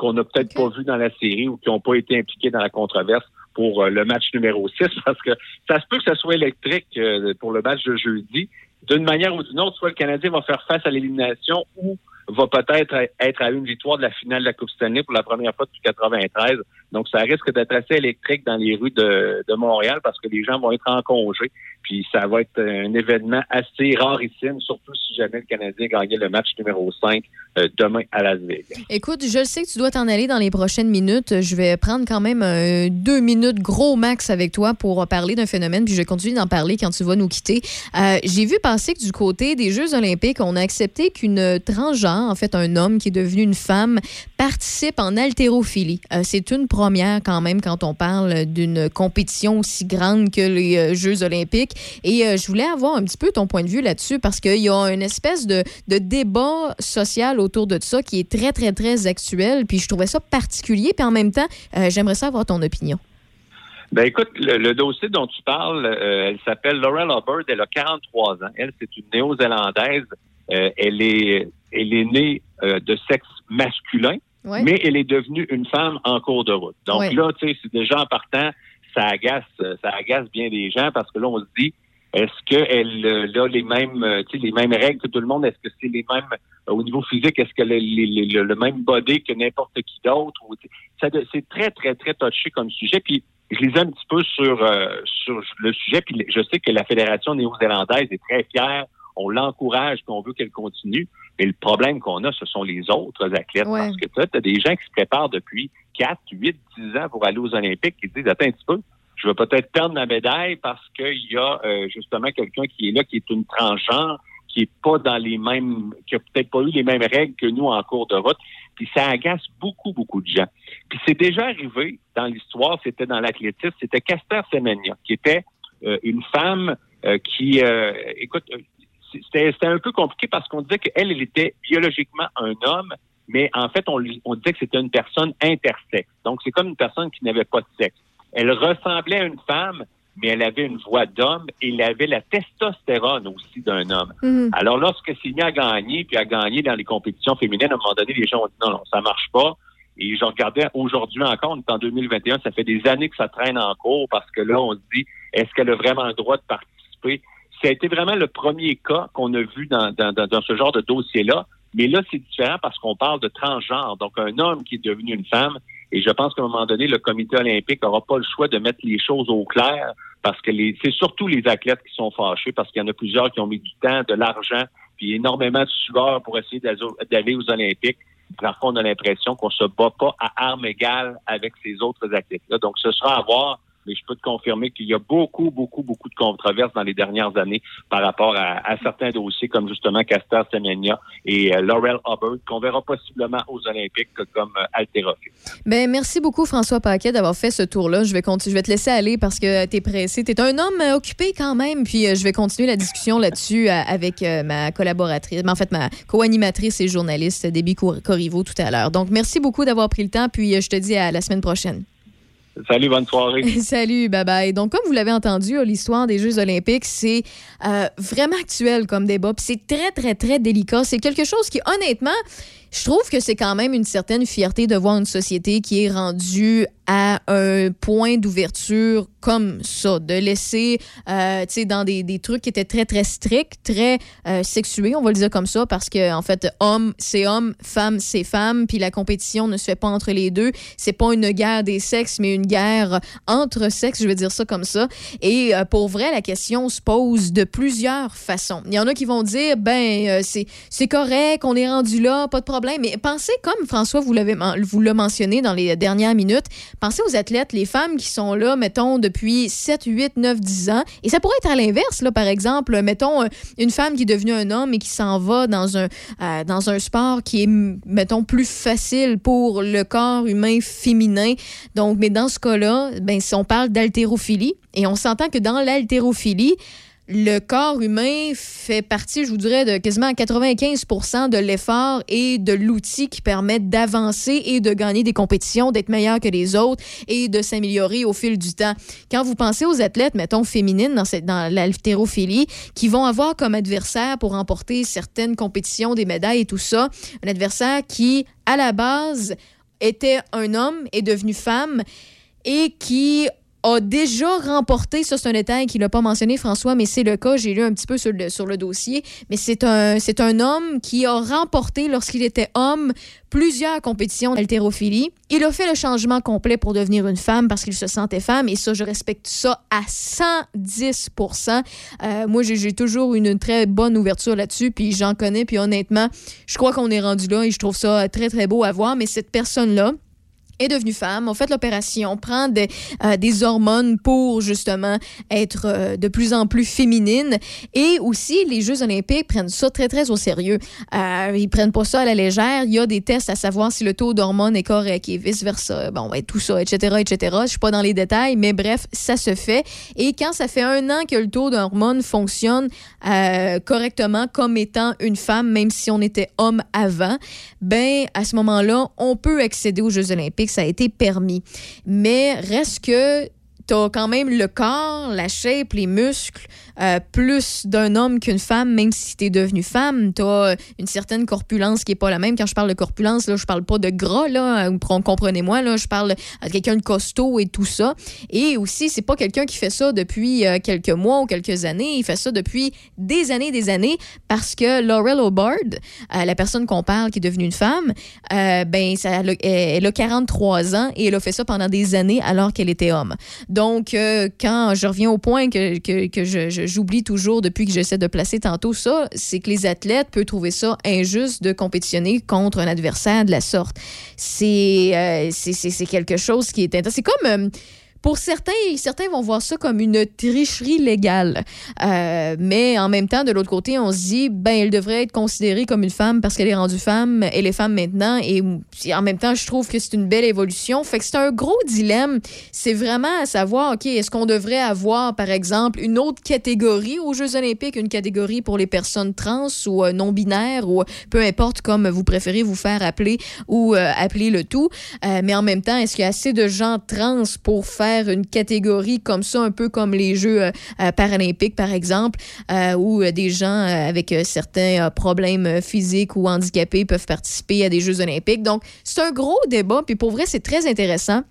Speaker 17: qu'on n'a peut-être pas vus dans la série ou qui n'ont pas été impliqués dans la controverse pour euh, le match numéro 6, *laughs* parce que ça se peut que ça soit électrique euh, pour le match de jeudi. D'une manière ou d'une autre, soit le Canadien va faire face à l'élimination ou va peut-être être à une victoire de la finale de la Coupe Stanley pour la première fois depuis 93. Donc, ça risque d'être assez électrique dans les rues de, de Montréal parce que les gens vont être en congé. Puis, ça va être un événement assez rarissime, surtout si jamais le Canadien gagnait le match numéro 5 euh, demain à Las Vegas.
Speaker 1: Écoute, je sais que tu dois t'en aller dans les prochaines minutes. Je vais prendre quand même euh, deux minutes gros max avec toi pour parler d'un phénomène, puis je vais continuer d'en parler quand tu vas nous quitter. Euh, J'ai vu passer que du côté des Jeux olympiques, on a accepté qu'une transgenre, en fait un homme qui est devenu une femme, participe en haltérophilie. Euh, C'est une première quand même quand on parle d'une compétition aussi grande que les euh, Jeux olympiques. Et euh, je voulais avoir un petit peu ton point de vue là-dessus parce qu'il y a une espèce de, de débat social autour de ça qui est très, très, très actuel. Puis je trouvais ça particulier. Puis en même temps, euh, j'aimerais ça avoir ton opinion.
Speaker 17: Ben écoute, le, le dossier dont tu parles, euh, elle s'appelle Laurel Hubbard, elle a 43 ans. Elle, c'est une néo-zélandaise. Euh, elle est elle est née euh, de sexe masculin,
Speaker 1: Ouais.
Speaker 17: mais elle est devenue une femme en cours de route. Donc
Speaker 1: Ouais.
Speaker 17: là, tu sais, c'est déjà en partant, ça agace, ça agace bien des gens parce que là, on se dit, est-ce qu'elle euh, a les mêmes, euh, tu sais, les mêmes règles que tout le monde? Est-ce que c'est les mêmes euh, au niveau physique? Est-ce qu'elle a les- les- le, le même body que n'importe qui d'autre? C'est très, très, très touché comme sujet. Puis je lisais un petit peu sur, euh, sur le sujet, puis je sais que la Fédération néo-zélandaise est très fière. On l'encourage, puis on veut qu'elle continue. Mais le problème qu'on a, ce sont les autres athlètes.
Speaker 1: Ouais.
Speaker 17: Parce que tu as des gens qui se préparent depuis 4, 8, 10 ans pour aller aux Olympiques qui disent, attends un petit peu, je vais peut-être perdre ma médaille parce qu'il y a euh, justement quelqu'un qui est là, qui est une transgenre, qui est pas dans les mêmes, qui a peut-être pas eu les mêmes règles que nous en cours de route. Puis ça agace beaucoup, beaucoup de gens. Puis c'est déjà arrivé dans l'histoire, c'était dans l'athlétisme, c'était Caster Semenya, qui était euh, une femme euh, qui, euh, écoute, euh, c'était un peu compliqué parce qu'on disait qu'elle, elle était biologiquement un homme, mais en fait, on, on disait que c'était une personne intersexe. Donc, c'est comme une personne qui n'avait pas de sexe. Elle ressemblait à une femme, mais elle avait une voix d'homme et elle avait la testostérone aussi d'un homme.
Speaker 1: Mhm.
Speaker 17: Alors, lorsque Signy a gagné, puis a gagné dans les compétitions féminines, à un moment donné, les gens ont dit non, non, ça marche pas. Et je regardais aujourd'hui encore, on est en 2021, ça fait des années que ça traîne en cours parce que là, on se dit, est-ce qu'elle a vraiment le droit de participer? Ça a été vraiment le premier cas qu'on a vu dans, dans, dans, dans ce genre de dossier-là. Mais là, c'est différent parce qu'on parle de transgenre, donc un homme qui est devenu une femme. Et je pense qu'à un moment donné, le comité olympique n'aura pas le choix de mettre les choses au clair parce que c'est surtout les athlètes qui sont fâchés parce qu'il y en a plusieurs qui ont mis du temps, de l'argent, puis énormément de sueur pour essayer d'aller aux Olympiques. Parfois, on a l'impression qu'on se bat pas à armes égales avec ces autres athlètes-là. Donc, ce sera à voir. Mais je peux te confirmer qu'il y a beaucoup, beaucoup, beaucoup de controverses dans les dernières années par rapport à, certains dossiers comme justement Castor Semenya et euh, Laurel Hubbard qu'on verra possiblement aux Olympiques comme euh.
Speaker 1: Ben, merci beaucoup, François Paquet, d'avoir fait ce tour-là. Je vais, continu- je vais te laisser aller parce que tu es pressé. Tu es un homme euh, occupé quand même. Puis euh, je vais continuer la discussion là-dessus avec ma collaboratrice, mais en fait, ma co-animatrice et journaliste, Cor- Corriveau, tout à l'heure. Donc, merci beaucoup d'avoir pris le temps. Puis je te dis à la semaine prochaine.
Speaker 17: Salut, bonne soirée. *laughs*
Speaker 1: Salut, bye bye. Donc, comme vous l'avez entendu, l'histoire des Jeux olympiques, c'est euh, vraiment actuel comme débat. Puis c'est très, très, très délicat. C'est quelque chose qui, honnêtement, je trouve que c'est quand même une certaine fierté de voir une société qui est rendue à un point d'ouverture comme ça, de laisser, euh, tu sais, dans des, des, trucs qui étaient très, très stricts, très euh, sexués, on va le dire comme ça, parce que, en fait, homme, c'est homme, femme, c'est femme, puis la compétition ne se fait pas entre les deux. C'est pas une guerre des sexes, mais une guerre entre sexes, je vais dire ça comme ça. Et euh, pour vrai, la question se pose de plusieurs façons. Il y en a qui vont dire, ben, c'est c'est correct, on est rendu là, pas de problème, mais pensez, comme François vous l'avez vous l'a mentionné dans les dernières minutes, pensez aux athlètes, les femmes qui sont là, mettons, de depuis 7, 8, 9, 10 ans. Et ça pourrait être à l'inverse, là, par exemple, mettons, euh, une femme qui est devenue un homme et qui s'en va dans un, euh, dans un sport qui est, mettons, plus facile pour le corps humain féminin. Donc, mais dans ce cas-là, ben, si on parle d'haltérophilie, et on s'entend que dans l'haltérophilie, le corps humain fait partie, je vous dirais, de quasiment 95% de l'effort et de l'outil qui permet d'avancer et de gagner des compétitions, d'être meilleur que les autres et de s'améliorer au fil du temps. Quand vous pensez aux athlètes, mettons, féminines dans, l'haltérophilie, qui vont avoir comme adversaire pour remporter certaines compétitions, des médailles et tout ça, un adversaire qui, à la base, était un homme, est devenu femme et qui a déjà remporté, ça c'est un détail qu'il n'a pas mentionné François, mais c'est le cas, j'ai lu un petit peu sur le, dossier, mais c'est un, un homme qui a remporté lorsqu'il était homme plusieurs compétitions d'haltérophilie. Il a fait le changement complet pour devenir une femme parce qu'il se sentait femme. Et ça, je respecte ça à 110% euh, Moi, j'ai toujours une très bonne ouverture là-dessus, puis j'en connais, puis honnêtement, je crois qu'on est rendu là et je trouve ça très, très beau à voir, mais cette personne-là, est devenue femme, on fait l'opération, prend des, euh, des hormones pour justement être euh, de plus en plus féminine. Et aussi, les Jeux olympiques prennent ça très, très au sérieux. Euh, ils prennent pas ça à la légère. Il y a des tests à savoir si le taux d'hormones est correct et vice-versa. Bon, ben, tout ça, etc., etc. Je suis pas dans les détails, mais bref, ça se fait. Et quand ça fait un an que le taux d'hormones fonctionne euh, correctement comme étant une femme, même si on était homme avant, ben, à ce moment-là, on peut accéder aux Jeux olympiques ça a été permis. Mais reste que tu as quand même le corps, la shape, les muscles, euh, plus d'un homme qu'une femme, même si tu es devenue femme. Tu as une certaine corpulence qui est pas la même. Quand je parle de corpulence, là, je parle pas de gras, là, comprenez-moi, là, je parle de quelqu'un de costaud et tout ça. Et aussi, c'est pas quelqu'un qui fait ça depuis euh, quelques mois ou quelques années. Il fait ça depuis des années des années parce que Laurel O'Bard, euh, la personne qu'on parle qui est devenue une femme, ben, elle, a 43 ans et elle a fait ça pendant des années alors qu'elle était homme. Donc, quand je reviens au point que, que je j'oublie toujours depuis que j'essaie de placer tantôt ça, c'est que les athlètes peuvent trouver ça injuste de compétitionner contre un adversaire de la sorte. C'est euh, c'est quelque chose qui est intéressant. C'est comme... Euh, pour certains, certains vont voir ça comme une tricherie légale. Euh, mais en même temps, de l'autre côté, on se dit, ben, elle devrait être considérée comme une femme parce qu'elle est rendue femme, elle est femme maintenant. Et en même temps, je trouve que c'est une belle évolution. Fait que c'est un gros dilemme. C'est vraiment à savoir, OK, est-ce qu'on devrait avoir, par exemple, une autre catégorie aux Jeux olympiques, une catégorie pour les personnes trans ou euh, non-binaires ou peu importe comme vous préférez vous faire appeler ou euh, appeler le tout. mais en même temps, est-ce qu'il y a assez de gens trans pour faire une catégorie comme ça, un peu comme les Jeux euh, euh, paralympiques, par exemple, euh, où des gens avec certains problèmes physiques ou handicapés peuvent participer à des Jeux olympiques. Donc, c'est un gros débat, puis pour vrai, c'est très intéressant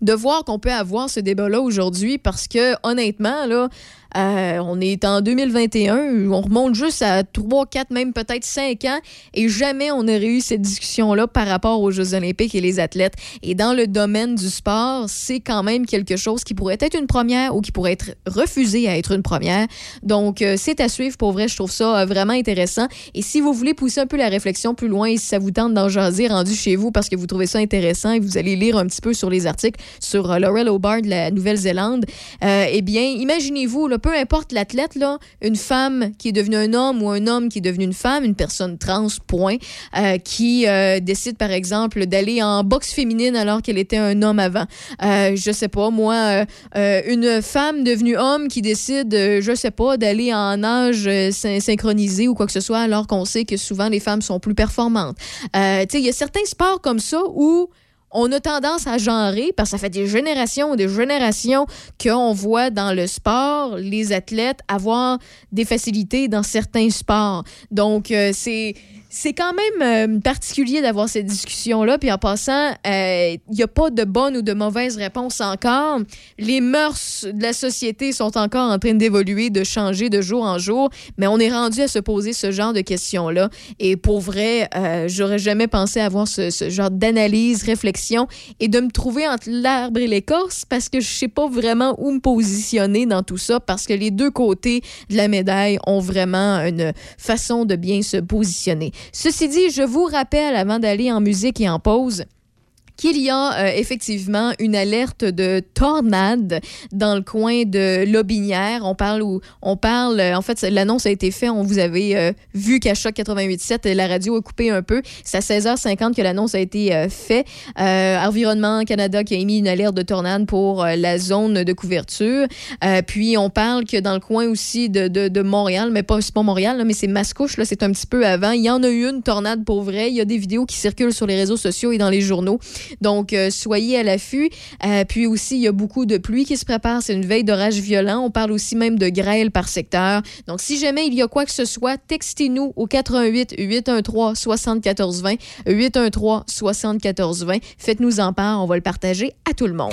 Speaker 1: de voir qu'on peut avoir ce débat-là aujourd'hui parce que honnêtement, là, euh, on est en 2021, on remonte juste à 3, 4, même peut-être 5 ans, et jamais on aurait eu cette discussion-là par rapport aux Jeux olympiques et les athlètes. Et dans le domaine du sport, c'est quand même quelque chose qui pourrait être une première ou qui pourrait être refusé à être une première. Donc, euh, c'est à suivre. Pour vrai, je trouve ça euh, vraiment intéressant. Et si vous voulez pousser un peu la réflexion plus loin, et si ça vous tente d'en jaser rendu chez vous parce que vous trouvez ça intéressant et vous allez lire un petit peu sur les articles sur Laurel O'Bard de la Nouvelle-Zélande, eh bien, imaginez-vous, peu importe l'athlète, là, une femme qui est devenue un homme ou un homme qui est devenu une femme, une personne trans, point, euh, qui euh, décide, par exemple, d'aller en boxe féminine alors qu'elle était un homme avant. Euh, je sais pas, moi, une femme devenue homme qui décide, je sais pas, d'aller en âge synchronisé ou quoi que ce soit alors qu'on sait que souvent les femmes sont plus performantes. tu sais, il y a certains sports comme ça où on a tendance à genrer parce que ça fait des générations des générations qu'on voit dans le sport les athlètes avoir des facilités dans certains sports. Donc, euh, c'est
Speaker 3: c'est quand même euh, particulier d'avoir cette discussion-là. Puis en passant, il n'y a pas de bonne ou de mauvaise réponse encore. Les mœurs de la société sont encore en train d'évoluer, de changer de jour en jour, mais on est rendu à se poser ce genre de questions-là. Et pour vrai, euh, j'aurais jamais pensé avoir ce, ce genre d'analyse, réflexion et de me trouver entre l'arbre et l'écorce parce que je sais pas vraiment où me positionner dans tout ça parce que les deux côtés de la médaille ont vraiment une façon de bien se positionner. Ceci dit, je vous rappelle avant d'aller en musique et en pause qu'il y a euh, effectivement une alerte de tornade dans le coin de Lobinière. On parle où on parle en fait l'annonce a été faite, on vous avait euh, vu qu'à choc 88.7 la radio a coupé un peu. C'est à 16h50 que l'annonce a été euh, faite. Environnement Canada qui a émis une alerte de tornade pour la zone de couverture. puis on parle que dans le coin aussi de, de, de Montréal, mais pas, pas Montréal, là, mais c'est Mascouche, là, c'est un petit peu avant. Il y en a eu une tornade pour vrai. Il y a des vidéos qui circulent sur les réseaux sociaux et dans les journaux. Donc, euh, soyez à l'affût. Euh, puis aussi, il y a beaucoup de pluie qui se prépare. C'est une veille d'orage violent. On parle aussi même de grêle par secteur. Donc, si jamais il y a quoi que ce soit, textez-nous au 88 813 74 20 813 74 20. Faites-nous en part. On va le partager à tout le monde.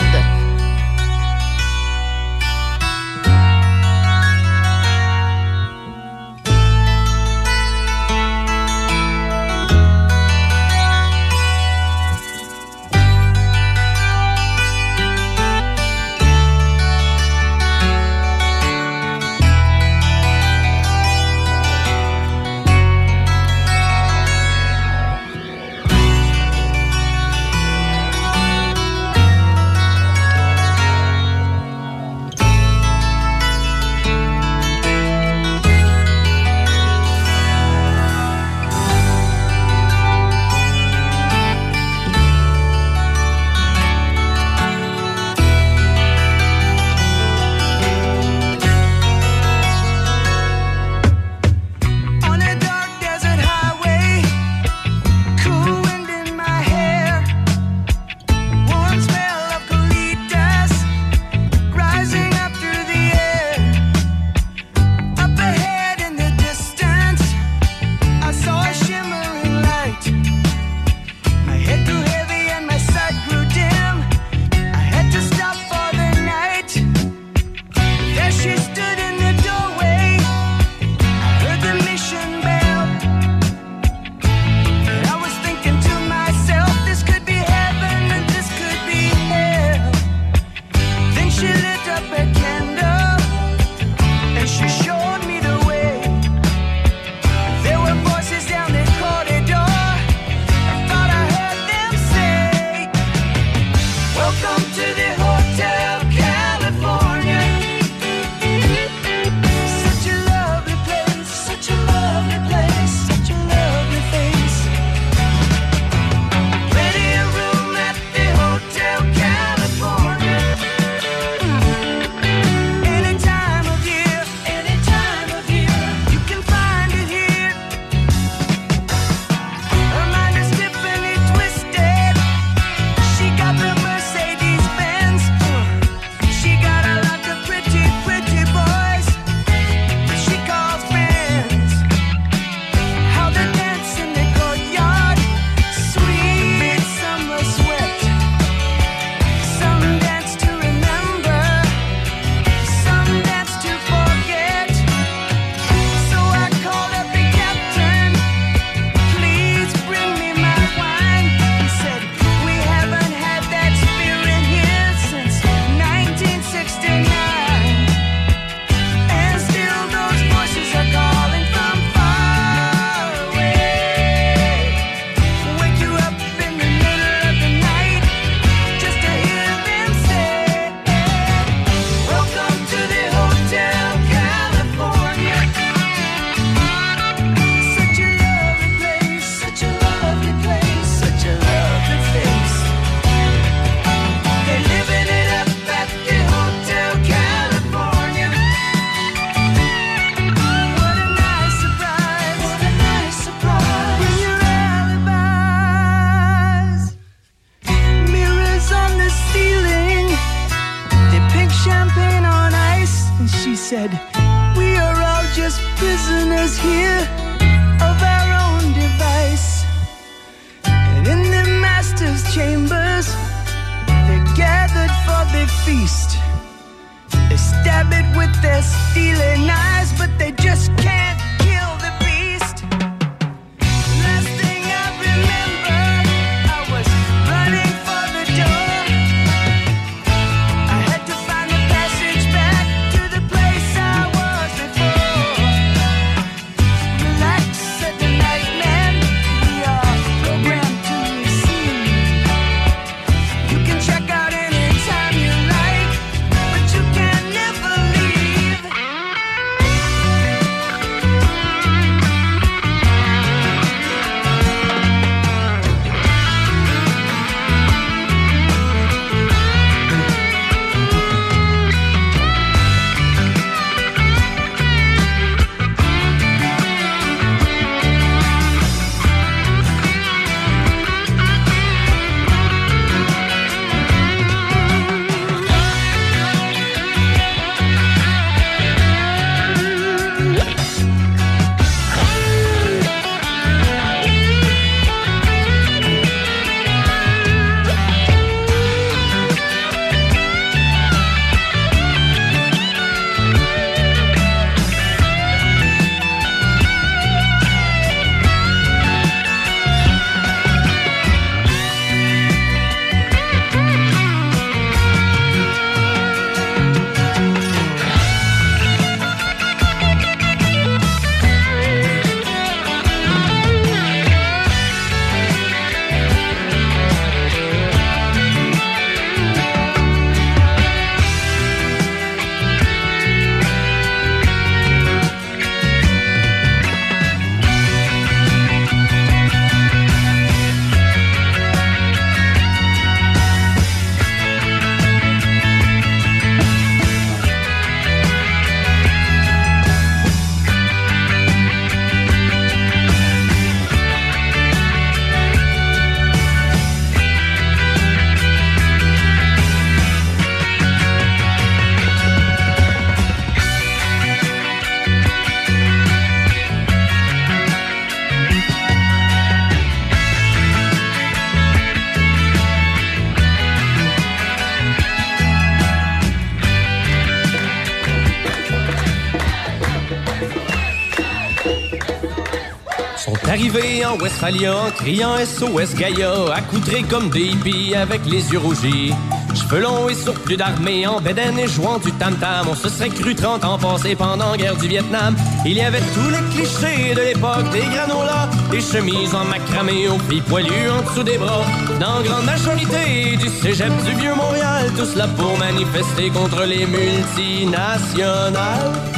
Speaker 18: Criant SOS Gaïa, accoutrés comme des hippies avec les yeux rougis. Cheveux longs et surplus d'armée en bédaine et jouant du tam-tam. On se serait cru 30 ans passés pendant la guerre du Vietnam. Il y avait tous les clichés de l'époque, des granolas, des chemises en macramé aux filles poilues en dessous des bras. Dans grande majorité du cégep du vieux Montréal, tous là pour manifester contre les multinationales.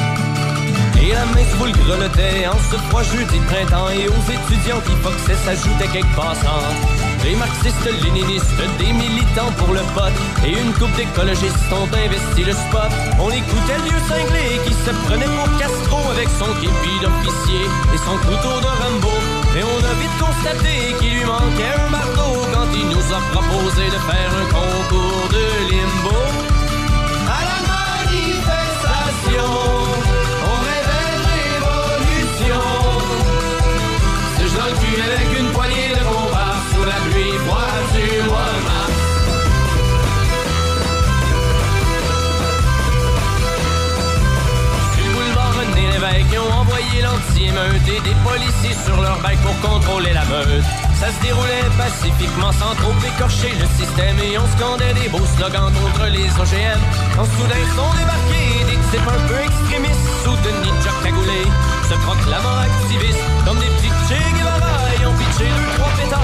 Speaker 18: Et la main sous le grelottait en ce froid jeudi printemps Et aux étudiants qui foxaient s'ajoutaient quelques passants Des marxistes, léninistes, des militants pour le pote Et une coupe d'écologistes ont investi le spot. On écoutait le vieux cinglé qui se prenait pour Castro Avec son képi d'officier et son couteau de Rambo. Et on a vite constaté qu'il lui manquait un marteau Quand il nous a proposé de faire un concours de limbo. À la manifestation et des policiers sur leur bike pour contrôler la meute. Ça se déroulait pacifiquement sans trop écorcher le système et on scandait des beaux slogans contre les OGM. Quand soudain sont débarqués des types un peu extrémistes sous Jock cagoulé, se proclamant activistes comme des petits Che Guevara. Ils ont pitché deux, trois pétards,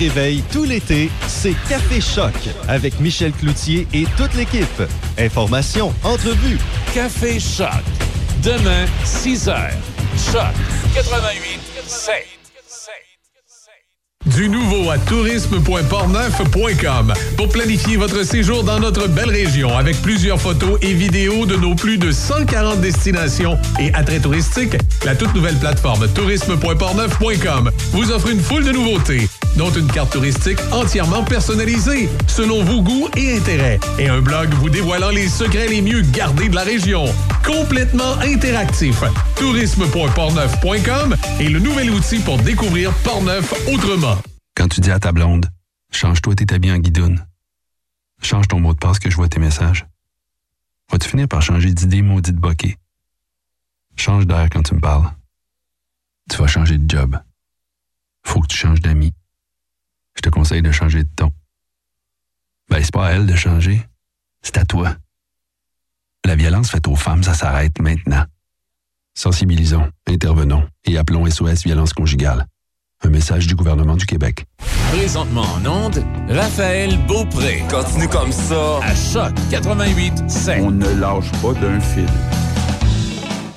Speaker 11: réveil tout l'été, c'est Café Choc avec Michel Cloutier et toute l'équipe. Informations, entrevues.
Speaker 6: Café Choc. Demain, 6 heures. Choc 88 7.
Speaker 5: Du nouveau à tourisme.portneuf.com pour planifier votre séjour dans notre belle région avec plusieurs photos et vidéos de nos plus de 140 destinations et attraits touristiques. La toute nouvelle plateforme tourisme.portneuf.com vous offre une foule de nouveautés, dont une carte touristique entièrement personnalisée selon vos goûts et intérêts et un blog vous dévoilant les secrets les mieux gardés de la région. Complètement interactif. tourisme.portneuf.com est le nouvel outil pour découvrir Portneuf autrement.
Speaker 19: Quand tu dis à ta blonde, change-toi tes habits en guidoune. Change ton mot de passe que je vois tes messages. Vas-tu finir par changer d'idée maudite bokeh? Change d'air quand tu me parles. Tu vas changer de job. Faut que tu changes d'amis. Je te conseille de changer de ton. Ben, c'est pas à elle de changer. C'est à toi. La violence faite aux femmes, ça s'arrête maintenant. Sensibilisons, intervenons et appelons SOS Violence Conjugale. Un message du gouvernement du Québec.
Speaker 6: Présentement en onde, Raphaël Beaupré. Continue comme ça. À Choc 88 7.
Speaker 20: On ne lâche pas d'un fil.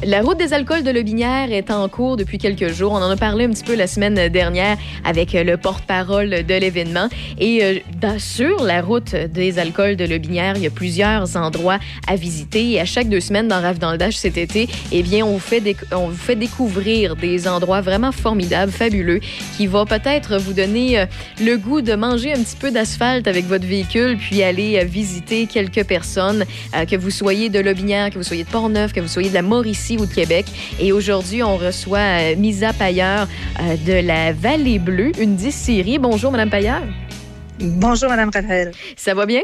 Speaker 1: La route des alcools de Lobinière est en cours depuis quelques jours. On en a parlé un petit peu la semaine dernière avec le porte-parole de l'événement. Et euh, sur la route des alcools de Lobinière, il y a plusieurs endroits à visiter. Et à chaque deux semaines dans Rave dans le Dash cet été, eh bien, on vous fait, découvrir des endroits vraiment formidables, fabuleux, qui va peut-être vous donner euh, le goût de manger un petit peu d'asphalte avec votre véhicule, puis aller euh, visiter quelques personnes, euh, que vous soyez de Lobinière, que vous soyez de Portneuf, que vous soyez de la Mauricie ou de Québec. Et aujourd'hui, on reçoit euh, Misa euh, de la Vallée Bleue, une distillerie. Bonjour, Madame Pailleur.
Speaker 21: Bonjour, Madame Raphaël.
Speaker 1: Ça va bien?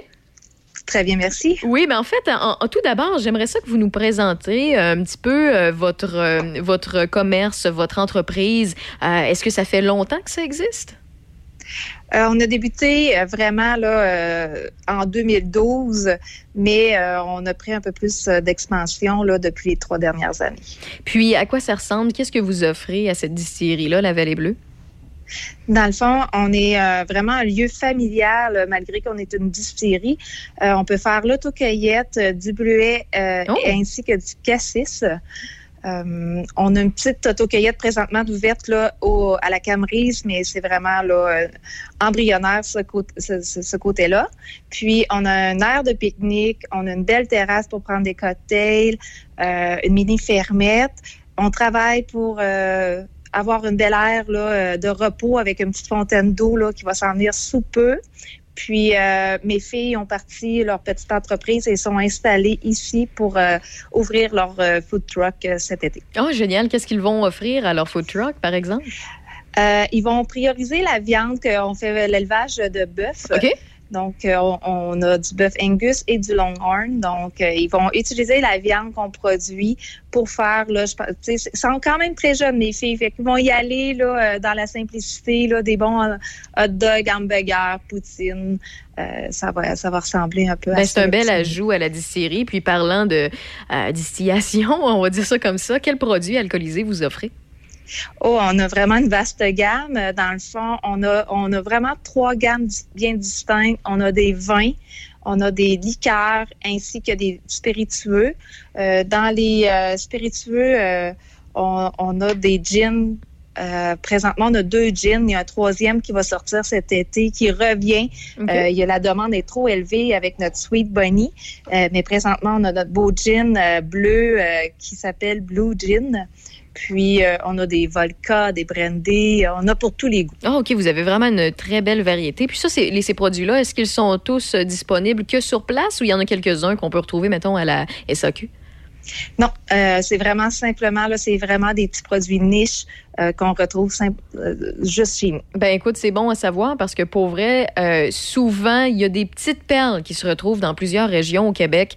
Speaker 21: Très bien, merci.
Speaker 1: Oui, mais en fait, en- en- tout d'abord, j'aimerais ça que vous nous présentiez euh, un petit peu euh, votre, euh, votre commerce, votre entreprise. Est-ce que ça fait longtemps que ça existe?
Speaker 21: Euh, on a débuté euh, vraiment là, euh, en 2012, mais on a pris un peu plus d'expansion là, depuis les trois dernières années.
Speaker 1: Puis, à quoi ça ressemble? Qu'est-ce que vous offrez à cette distillerie-là, la Vallée Bleue?
Speaker 21: Dans le fond, on est euh, vraiment un lieu familial, malgré qu'on est une distillerie. Euh, on peut faire l'autocueillette, du bleuet euh, ainsi que du cassis. Euh, on a une petite autocueillette présentement ouverte là, à la Camerise, mais c'est vraiment là, euh, embryonnaire ce, côté- côté-là. Puis on a un air de pique-nique, on a une belle terrasse pour prendre des cocktails, euh, une mini fermette. On travaille pour avoir une belle aire là, de repos avec une petite fontaine d'eau là, qui va s'en venir sous peu. Puis euh, mes filles ont parti leur petite entreprise et sont installées ici pour euh, ouvrir leur euh, food truck cet été.
Speaker 1: Oh, génial. Qu'est-ce qu'ils vont offrir à leur food truck, par exemple?
Speaker 21: Ils vont prioriser la viande qu'on fait l'élevage de bœuf. Donc, euh, on, a du bœuf Angus et du Longhorn. Donc, euh, ils vont utiliser la viande qu'on produit pour faire, là, je ils sont quand même très jeunes, mes filles. Fait qu'ils vont y aller, là, euh, dans la simplicité, là, des bons hot dogs, hamburgers, poutine. Euh, ça va, ça va ressembler un peu à
Speaker 1: Ben,
Speaker 21: ça.
Speaker 1: c'est un bel ajout à la distillerie. Puis parlant de euh, distillation, *laughs* on va dire ça comme ça, quel produit alcoolisé vous offrez?
Speaker 21: Oh, on a vraiment une vaste gamme. Euh, Dans le fond, on a, on a vraiment trois gammes bien distinctes. On a des vins, on a des liqueurs ainsi que des spiritueux. Euh, dans les euh, spiritueux, euh, on, on a des gins. Présentement, on a deux gins. Il y a un troisième qui va sortir cet été, qui revient. Il y a la demande est trop élevée avec notre Sweet Bunny. Mais présentement, on a notre beau gin bleu qui s'appelle Blue Gin. Puis, euh, on a des vodkas, des brandy, on a pour tous les goûts.
Speaker 1: Ah, OK, vous avez vraiment une très belle variété. Puis ça, c'est- ces produits-là, est-ce qu'ils sont tous euh, disponibles que sur place ou il y en a quelques-uns qu'on peut retrouver, mettons, à la SAQ?
Speaker 21: Non, euh, c'est vraiment simplement, là, c'est vraiment des petits produits niches euh, qu'on retrouve euh, juste chez.
Speaker 1: Ben écoute, c'est bon à savoir parce que pour vrai, euh, souvent, il y a des petites perles qui se retrouvent dans plusieurs régions au Québec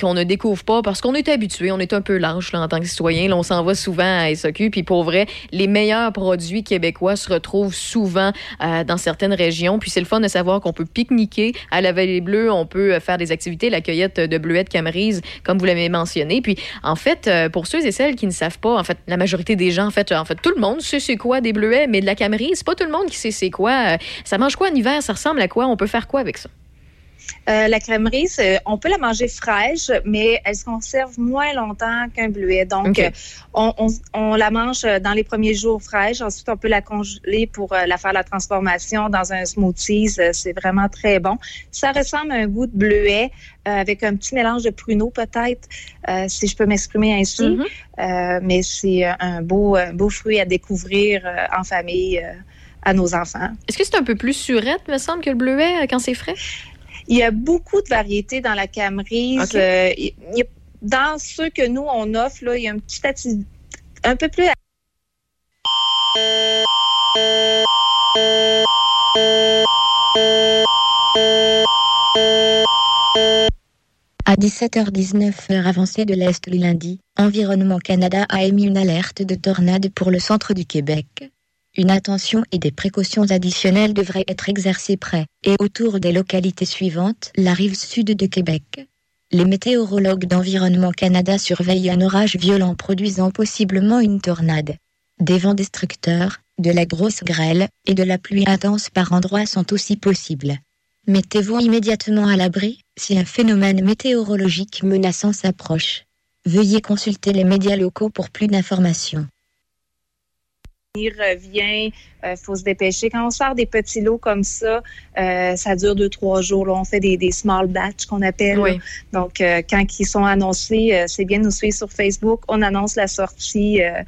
Speaker 1: qu'on ne découvre pas parce qu'on est habitué, on est un peu lâche là, en tant que citoyen. On s'en va souvent à SAQ. Puis pour vrai, les meilleurs produits québécois se retrouvent souvent dans certaines régions. Puis c'est le fun de savoir qu'on peut pique-niquer à la Vallée Bleue, on peut faire des activités, la cueillette de bleuets de Camerise, comme vous l'avez mentionné. Puis, en fait, pour ceux et celles qui ne savent pas, en fait, la majorité des gens, en fait, en fait le monde sait c'est quoi des bleuets, mais de la camerie, c'est pas tout le monde qui sait c'est quoi. Euh, Ça mange quoi en hiver? Ça ressemble à quoi? On peut faire quoi avec ça?
Speaker 21: Euh, la crèmerie, on peut la manger fraîche, mais elle se conserve moins longtemps qu'un bleuet. Donc, euh, on, on- on la mange euh, dans les premiers jours fraîche. Ensuite, on peut la congeler pour la faire la transformation dans un smoothies. Euh, c'est vraiment très bon. Ça ressemble à un goût de bleuet euh, avec un petit mélange de pruneau peut-être, euh, si je peux m'exprimer ainsi.
Speaker 1: Mm-hmm.
Speaker 21: Mais c'est un beau, un beau fruit à découvrir en famille à nos enfants.
Speaker 1: Est-ce que c'est un peu plus surette, me semble, que le bleuet quand c'est frais?
Speaker 21: Il y a beaucoup de variétés dans la camerise. Euh, il- il dans ceux que nous, on offre, là, il y a un petit atti- un peu plus...
Speaker 16: À 17h19 heure avancée de l'Est le lundi, Environnement Canada a émis une alerte de tornade pour le centre du Québec. Une attention et des précautions additionnelles devraient être exercées près et autour des localités suivantes, la rive sud de Québec. Les météorologues d'Environnement Canada surveillent un orage violent produisant possiblement une tornade. Des vents destructeurs, de la grosse grêle et de la pluie intense par endroits sont aussi possibles. Mettez-vous immédiatement à l'abri si un phénomène météorologique menaçant s'approche. Veuillez consulter les médias locaux pour plus d'informations.
Speaker 21: Il revient, il faut se dépêcher. Quand on sort des petits lots comme ça, euh, ça dure deux, trois jours. Là, on fait des, des small batch qu'on appelle.
Speaker 1: Oui.
Speaker 21: Donc, euh, quand ils sont annoncés, euh, c'est bien de nous suivre sur Facebook. On annonce la sortie euh,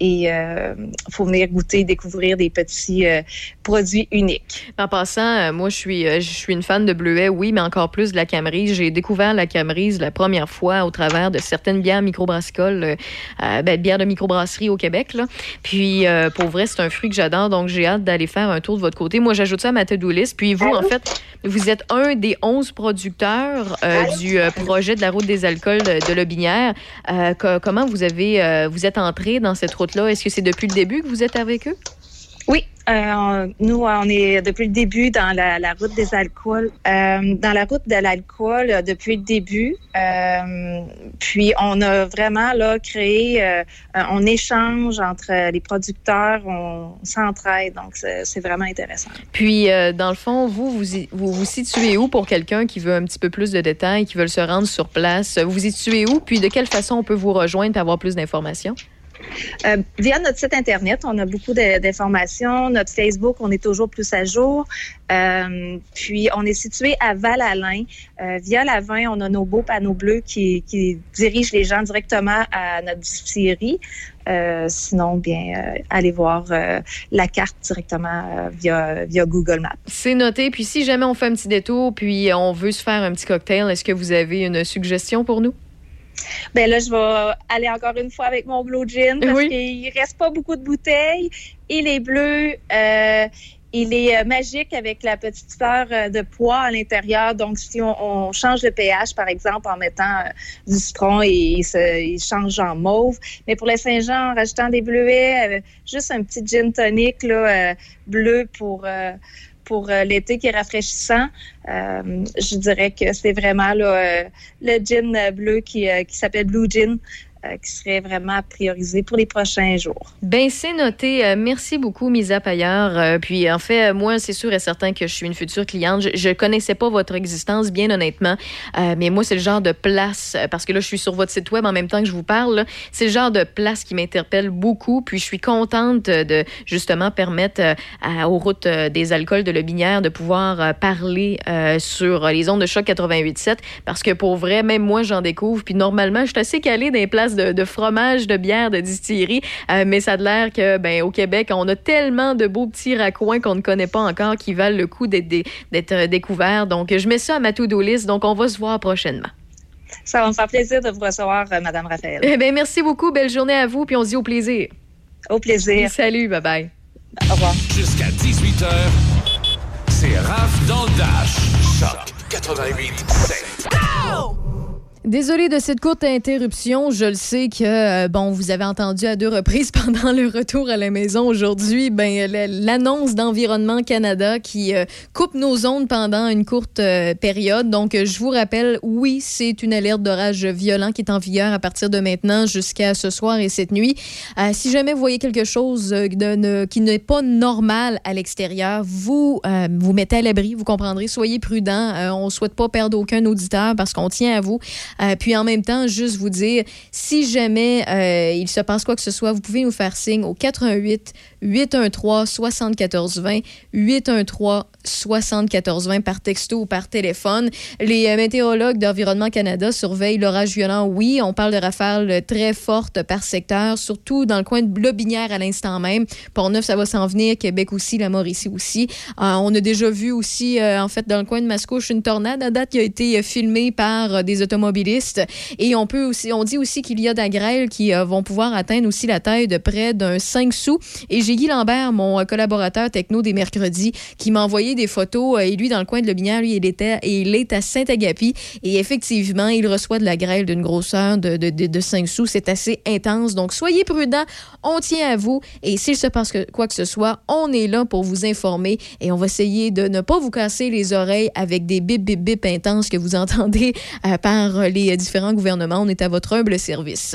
Speaker 21: et il faut venir goûter, découvrir des petits euh, produits uniques.
Speaker 1: En passant, euh, moi, je suis, euh, je suis une fan de bleuet, oui, mais encore plus de la camerise. J'ai découvert la camerise la première fois au travers de certaines bières microbrassicoles, euh, euh, ben, bières de microbrasserie au Québec. Puis, euh, pour vrai, c'est un fruit que j'adore, donc j'ai hâte d'aller faire un tour de votre côté. Moi, j'ajoute ça à ma to-do list. Puis, vous, en fait, vous êtes un des 11 producteurs euh, du euh, projet de la route des alcools de, de Lobinière. Euh, co- comment vous avez, euh, vous êtes entré dans cette Est-ce que c'est depuis le début que vous êtes avec eux?
Speaker 21: Oui, euh, nous, on est depuis le début dans la, la route des alcools. Euh, dans la route de l'alcool, euh, depuis le début. Euh, puis, on a vraiment là, créé, on échange entre les producteurs, on s'entraide. Donc, c'est vraiment intéressant.
Speaker 1: Puis, dans le fond, vous, vous vous vous situez où pour quelqu'un qui veut un petit peu plus de détails, qui veut se rendre sur place? Vous vous situez où? Puis, de quelle façon on peut vous rejoindre et avoir plus d'informations?
Speaker 21: Euh, via notre site Internet, on a beaucoup d'informations. Notre Facebook, on est toujours plus à jour. Euh, puis, on est situé à Val-Alain. Euh, via la 20, on a nos beaux panneaux bleus qui, dirigent les gens directement à notre distillerie. Sinon, bien, allez voir la carte directement via, via Google Maps.
Speaker 1: C'est noté. Puis, si jamais on fait un petit détour, puis on veut se faire un petit cocktail, est-ce que vous avez une suggestion pour nous?
Speaker 21: Ben là, je vais aller encore une fois avec mon Blue Gin parce
Speaker 1: Oui.
Speaker 21: qu'il reste pas beaucoup de bouteilles. Il est bleu. euh, il est euh, magique avec la petite fleur euh, de pois à l'intérieur. Donc, si on, on change le pH, par exemple, en mettant euh, du citron, il, il se- il change en mauve. Mais pour le Saint-Jean, en rajoutant des bleuets, euh, juste un petit gin tonic là, euh, bleu pour... pour euh, l'été qui est rafraîchissant, euh, je dirais que c'est vraiment euh, le gin bleu qui, s'appelle Blue euh, qui serait vraiment priorisé pour les prochains jours.
Speaker 1: Ben c'est noté. Euh, merci beaucoup, Misa Payeur. Euh, puis en fait, euh, moi, c'est sûr et certain que je suis une future cliente. Je, je connaissais pas votre existence, bien honnêtement. Euh, mais moi, c'est le genre de place, euh, parce que là, je suis sur votre site web en même temps que je vous parle. C'est le genre de place qui m'interpelle beaucoup. Puis je suis contente de justement permettre euh, à- aux routes euh, des alcools de Lobinière de pouvoir euh, parler euh, sur les ondes de choc 88.7. Parce que pour vrai, même moi, j'en découvre. Puis normalement, je suis assez calée dans les de, de fromage, de bière, de distillerie. Euh, mais ça a l'air que, ben, au Québec, on a tellement de beaux petits raccoins qu'on ne connaît pas encore qui valent le coup d'être euh, découverts. Donc, je mets ça à ma to-do list. Donc, on va se voir prochainement.
Speaker 21: Ça va me faire plaisir de vous recevoir, euh, Madame Raphaël.
Speaker 1: Eh ben, merci beaucoup. Belle journée à vous. Puis on se dit au plaisir.
Speaker 21: Au plaisir.
Speaker 1: Salut. Bye bye.
Speaker 21: Au revoir.
Speaker 6: Jusqu'à 18h, c'est Raph dans le Dash. Choc 88 7.
Speaker 1: Désolée de cette courte interruption. Je le sais que, euh, bon, vous avez entendu à deux reprises *laughs* pendant le retour à la maison aujourd'hui, ben, l'annonce d'Environnement Canada qui euh, coupe nos ondes pendant une courte euh, période. Donc, je vous rappelle, oui, c'est une alerte d'orage violent qui est en vigueur à partir de maintenant jusqu'à ce soir et cette nuit. si jamais vous voyez quelque chose qui n'est pas normal à l'extérieur, vous vous mettez à l'abri, vous comprendrez, soyez prudent. on ne souhaite pas perdre aucun auditeur parce qu'on tient à vous. Euh, puis en même temps, juste vous dire, si jamais euh, il se passe quoi que ce soit, vous pouvez nous faire signe au 88 813 7420 813 7420 par texto ou par téléphone. Les euh, météorologues d'Environnement Canada surveillent l'orage violent. Oui, on parle de rafales très fortes par secteur, surtout dans le coin de Lobinière à l'instant même. Port-Neuf, ça va s'en venir. Québec aussi, la Mauricie aussi. on a déjà vu aussi, en fait, dans le coin de Mascouche, une tornade à date qui a été filmée par des automobiles et on peut aussi, on dit aussi qu'il y a des grêles qui euh, vont pouvoir atteindre aussi la taille de près d'un 5 sous. J'ai Guy Lambert, mon euh, collaborateur techno des mercredis, qui m'a envoyé des photos. Euh, et lui, dans le coin de Lobinière, lui, il, était, il est à Saint-Agapi. Et effectivement, il reçoit de la grêle d'une grosseur de, de, de, 5 sous. C'est assez intense. Donc, soyez prudents. On tient à vous. Et s'il se passe quoi que ce soit, on est là pour vous informer. Et on va essayer de ne pas vous casser les oreilles avec des bip bip bip intenses que vous *laughs* entendez par les différents gouvernements. On est à votre humble service.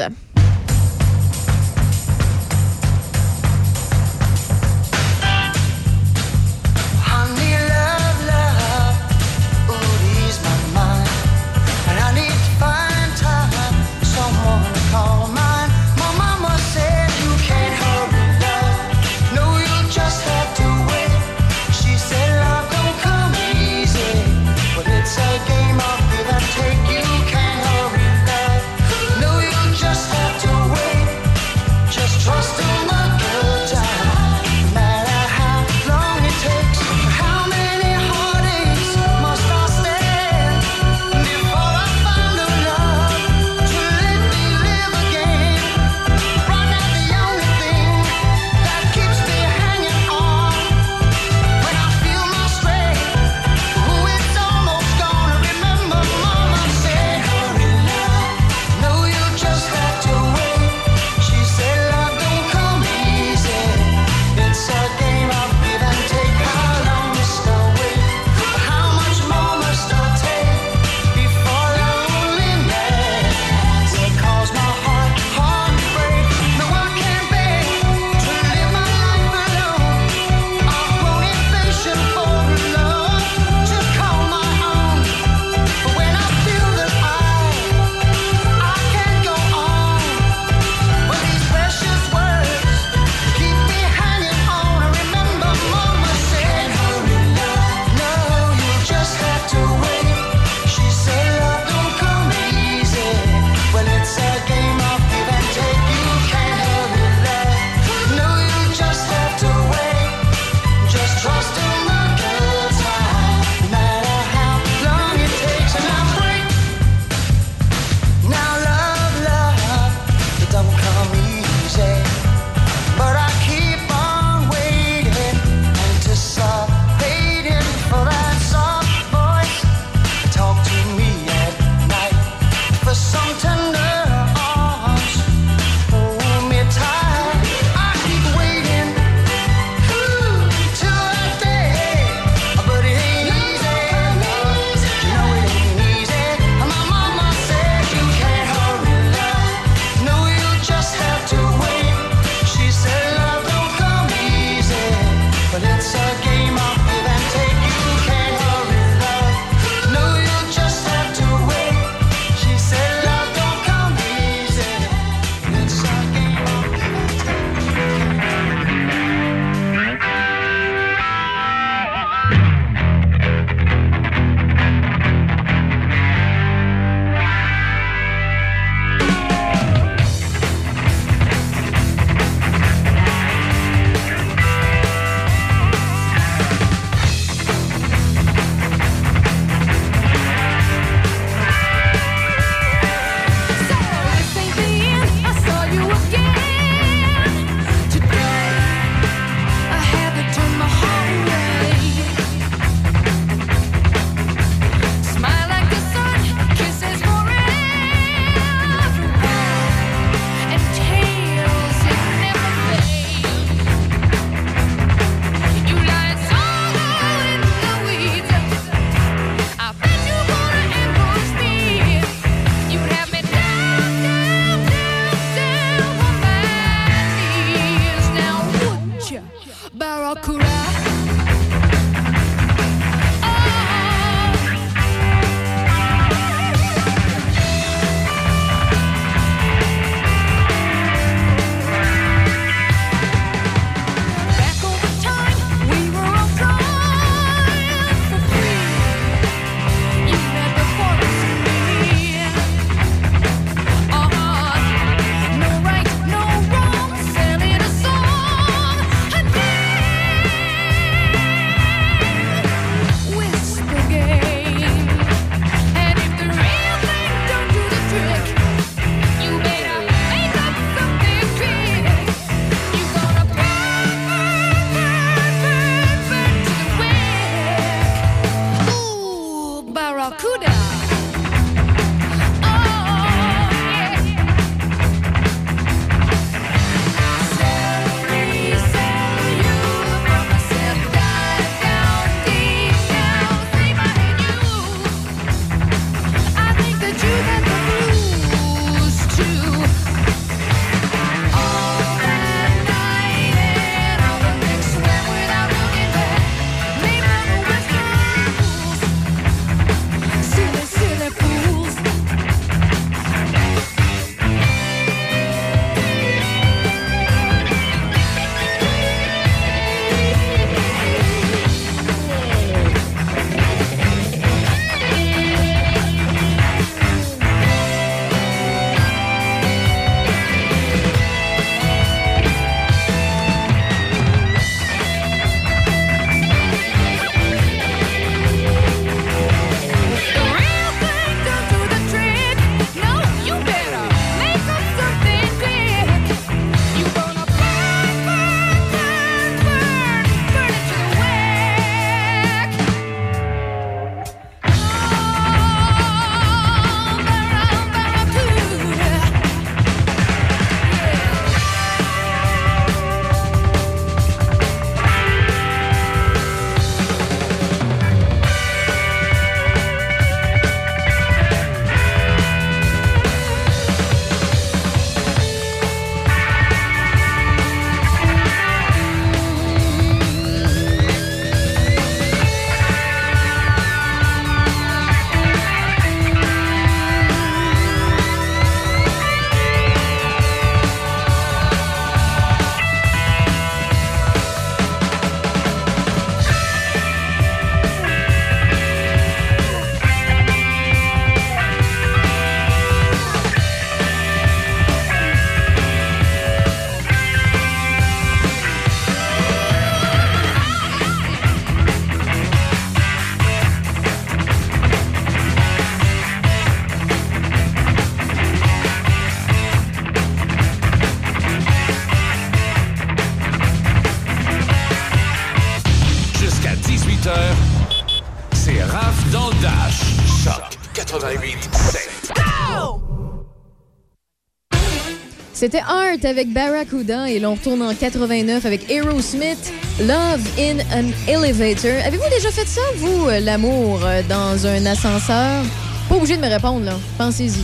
Speaker 1: C'était Art avec Barracuda et l'on retourne en 89 avec Aerosmith, Love in an Elevator. Avez-vous déjà fait ça, vous, euh, l'amour euh, dans un ascenseur? Pas obligé de me répondre, là. Pensez-y.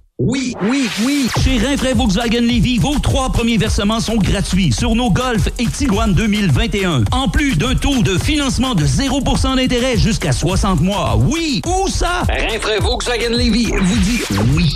Speaker 4: Oui, oui, oui. Chez Rinfraie Volkswagen Levy, vos trois premiers versements sont gratuits sur nos Golf et Tiguan 2021. En plus d'un taux de financement de 0% d'intérêt jusqu'à 60 mois. Oui, où ça?
Speaker 6: Rinfraie Volkswagen Levy vous dit oui.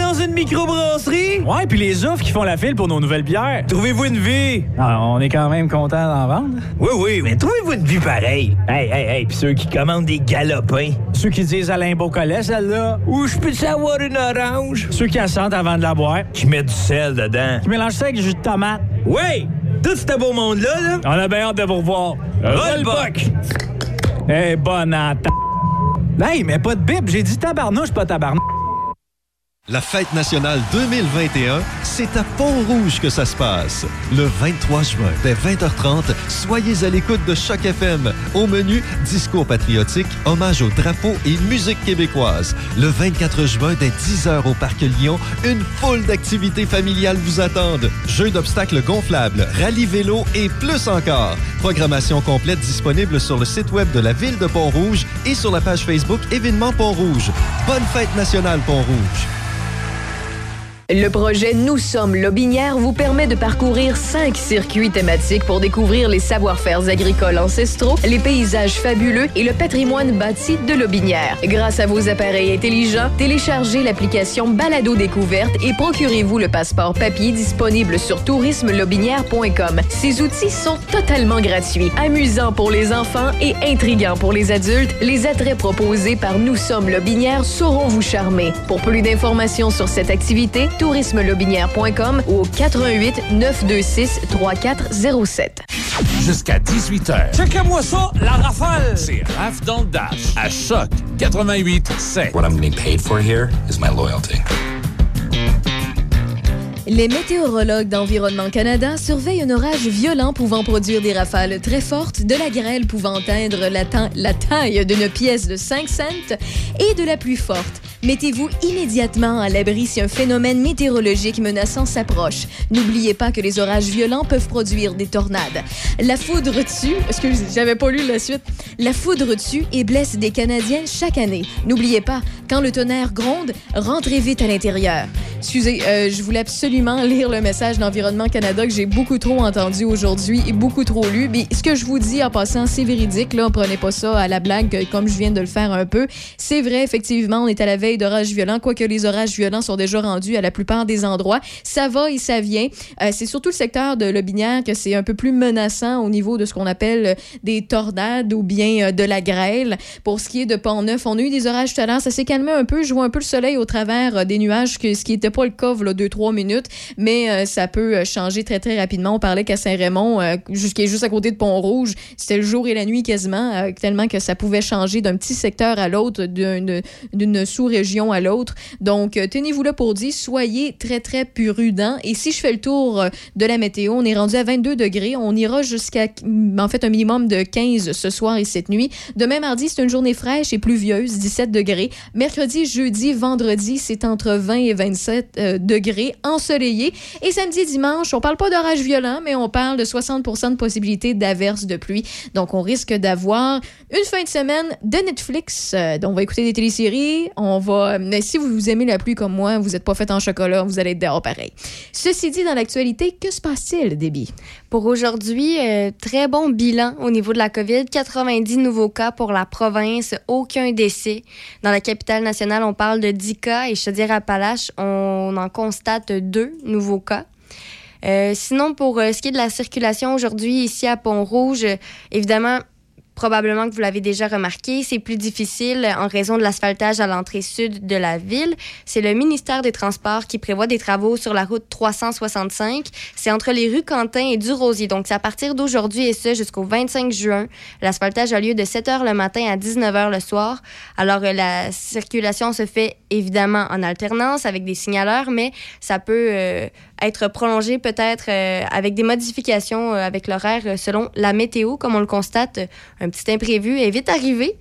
Speaker 12: dans une microbrasserie? Ouais, puis les offres qui font la file pour nos nouvelles bières. Trouvez-vous une vie? Ah, on est quand même content d'en vendre. Oui, oui, mais trouvez-vous une vie pareille? Hey, hey, hey, puis ceux qui commandent des galopins. Ceux qui disent Alain Beaucollet, celle-là. Ou je peux savoir une orange? Ceux qui assentent avant de la boire. Qui mettent du sel dedans. Qui mélangent ça avec du jus de tomate. Oui! Tout ce beau monde-là, là. On a bien hâte de vous revoir. Rollbuck! Eh, bonne attaque. Hey, mais pas de bip, j'ai dit tabarnouche, pas tabarnouche.
Speaker 11: La fête nationale 2021, c'est à Pont-Rouge que ça se passe. Le 23 juin, dès 20h30, soyez à l'écoute de Choc FM. Au menu, discours patriotique, hommage au drapeau et musique québécoise. Le 24 juin, dès 10h au Parc Lyon, une foule d'activités familiales vous attendent. Jeux d'obstacles gonflables, rallye vélo et plus encore. Programmation complète disponible sur le site web de la ville de Pont-Rouge et sur la page Facebook Événements Pont-Rouge. Bonne fête nationale Pont-Rouge.
Speaker 20: Le projet Nous sommes Lobinière vous permet de parcourir cinq circuits thématiques pour découvrir les savoir-faire agricoles ancestraux, les paysages fabuleux et le patrimoine bâti de Lobinière. Grâce à vos appareils intelligents, téléchargez l'application Balado Découverte et procurez-vous le passeport papier disponible sur tourismelobinière.com. Ces outils sont totalement gratuits, amusants pour les enfants et intrigants pour les adultes. Les attraits proposés par Nous sommes Lobinière sauront vous charmer. Pour plus d'informations sur cette activité, tourismelobinière.com ou au 88 926 3407.
Speaker 6: Jusqu'à 18h.
Speaker 12: Checkez-moi ça, la rafale!
Speaker 6: C'est Raph dans le Dash à Choc 88 7.
Speaker 22: What I'm getting paid for here is my loyalty.
Speaker 1: Les météorologues d'Environnement Canada surveillent un orage violent pouvant produire des rafales très fortes, de la grêle pouvant atteindre la, ta- la taille d'une pièce de 5 cents et de la pluie forte. Mettez-vous immédiatement à l'abri si un phénomène météorologique menaçant s'approche. N'oubliez pas que les orages violents peuvent produire des tornades. La foudre tue, excusez, j'avais pas lu la suite. La foudre tue et blesse des Canadiens chaque année. N'oubliez pas, quand le tonnerre gronde, rentrez vite à l'intérieur. Excusez, euh, je voulais absolument lire le message d'Environnement Canada que j'ai beaucoup trop entendu aujourd'hui et beaucoup trop lu. Mais ce que je vous dis en passant, c'est véridique. Là, prenez pas ça à la blague comme je viens de le faire un peu. C'est vrai, effectivement, on est à la veille d'orages violents, quoique les orages violents sont déjà rendus à la plupart des endroits. Ça va et ça vient. Euh, c'est surtout le secteur de Lobinière que c'est un peu plus menaçant au niveau de ce qu'on appelle euh, des tornades ou bien euh, de la grêle. Pour ce qui est de Pont-Neuf, on a eu des orages tout à l'heure. Ça s'est calmé un peu. Je vois un peu le soleil au travers des nuages, ce qui n'était pas le cas, là, deux, trois minutes. Mais ça peut changer très, très rapidement. On parlait qu'à Saint-Raymond, euh, juste- à côté de Pont-Rouge, c'était le jour et la nuit quasiment, tellement que ça pouvait changer d'un petit secteur à l'autre, d'une sous-région à l'autre. Donc, tenez-vous là pour dire, soyez très, très prudents. Et si je fais le tour de la météo, on est rendu à 22 degrés. On ira jusqu'à, en fait, un minimum de 15 ce soir et cette nuit. Demain, mardi, c'est une journée fraîche et pluvieuse, 17 degrés. Mercredi, jeudi, vendredi, c'est entre 20 et 27 euh, degrés, Et samedi, dimanche, on parle pas d'orage violent, mais on parle de 60 de possibilité d'averse de pluie. Donc, on risque d'avoir une fin de semaine de Netflix. Euh, donc, on va écouter des téléséries. On va. Mais si vous aimez la pluie comme moi, vous n'êtes pas fait en chocolat, vous allez être dehors pareil. Ceci dit, dans l'actualité, que se passe-t-il, Déby?
Speaker 10: Pour aujourd'hui, euh, très bon bilan au niveau de la COVID. 90 nouveaux cas pour la province, aucun décès. Dans la capitale nationale, on parle de 10 cas et Chaudière-Appalaches, on en constate deux nouveaux cas. Euh, sinon, pour euh, ce qui est de la circulation aujourd'hui ici à Pont-Rouge, évidemment, Probablement que vous l'avez déjà remarqué, c'est plus difficile en raison de l'asphaltage à l'entrée sud de la ville. C'est le ministère des Transports qui prévoit des travaux sur la route 365. C'est entre les rues Quentin et du Rosier. Donc, c'est à partir d'aujourd'hui et ce jusqu'au 25 juin. L'asphaltage a lieu de 7 h le matin à 19 h le soir. Alors, euh, la circulation se fait évidemment en alternance avec des signaleurs, mais ça peut euh, être prolongé peut-être euh, avec des modifications avec l'horaire selon la météo, comme on le constate. Un petit imprévu est vite arrivé.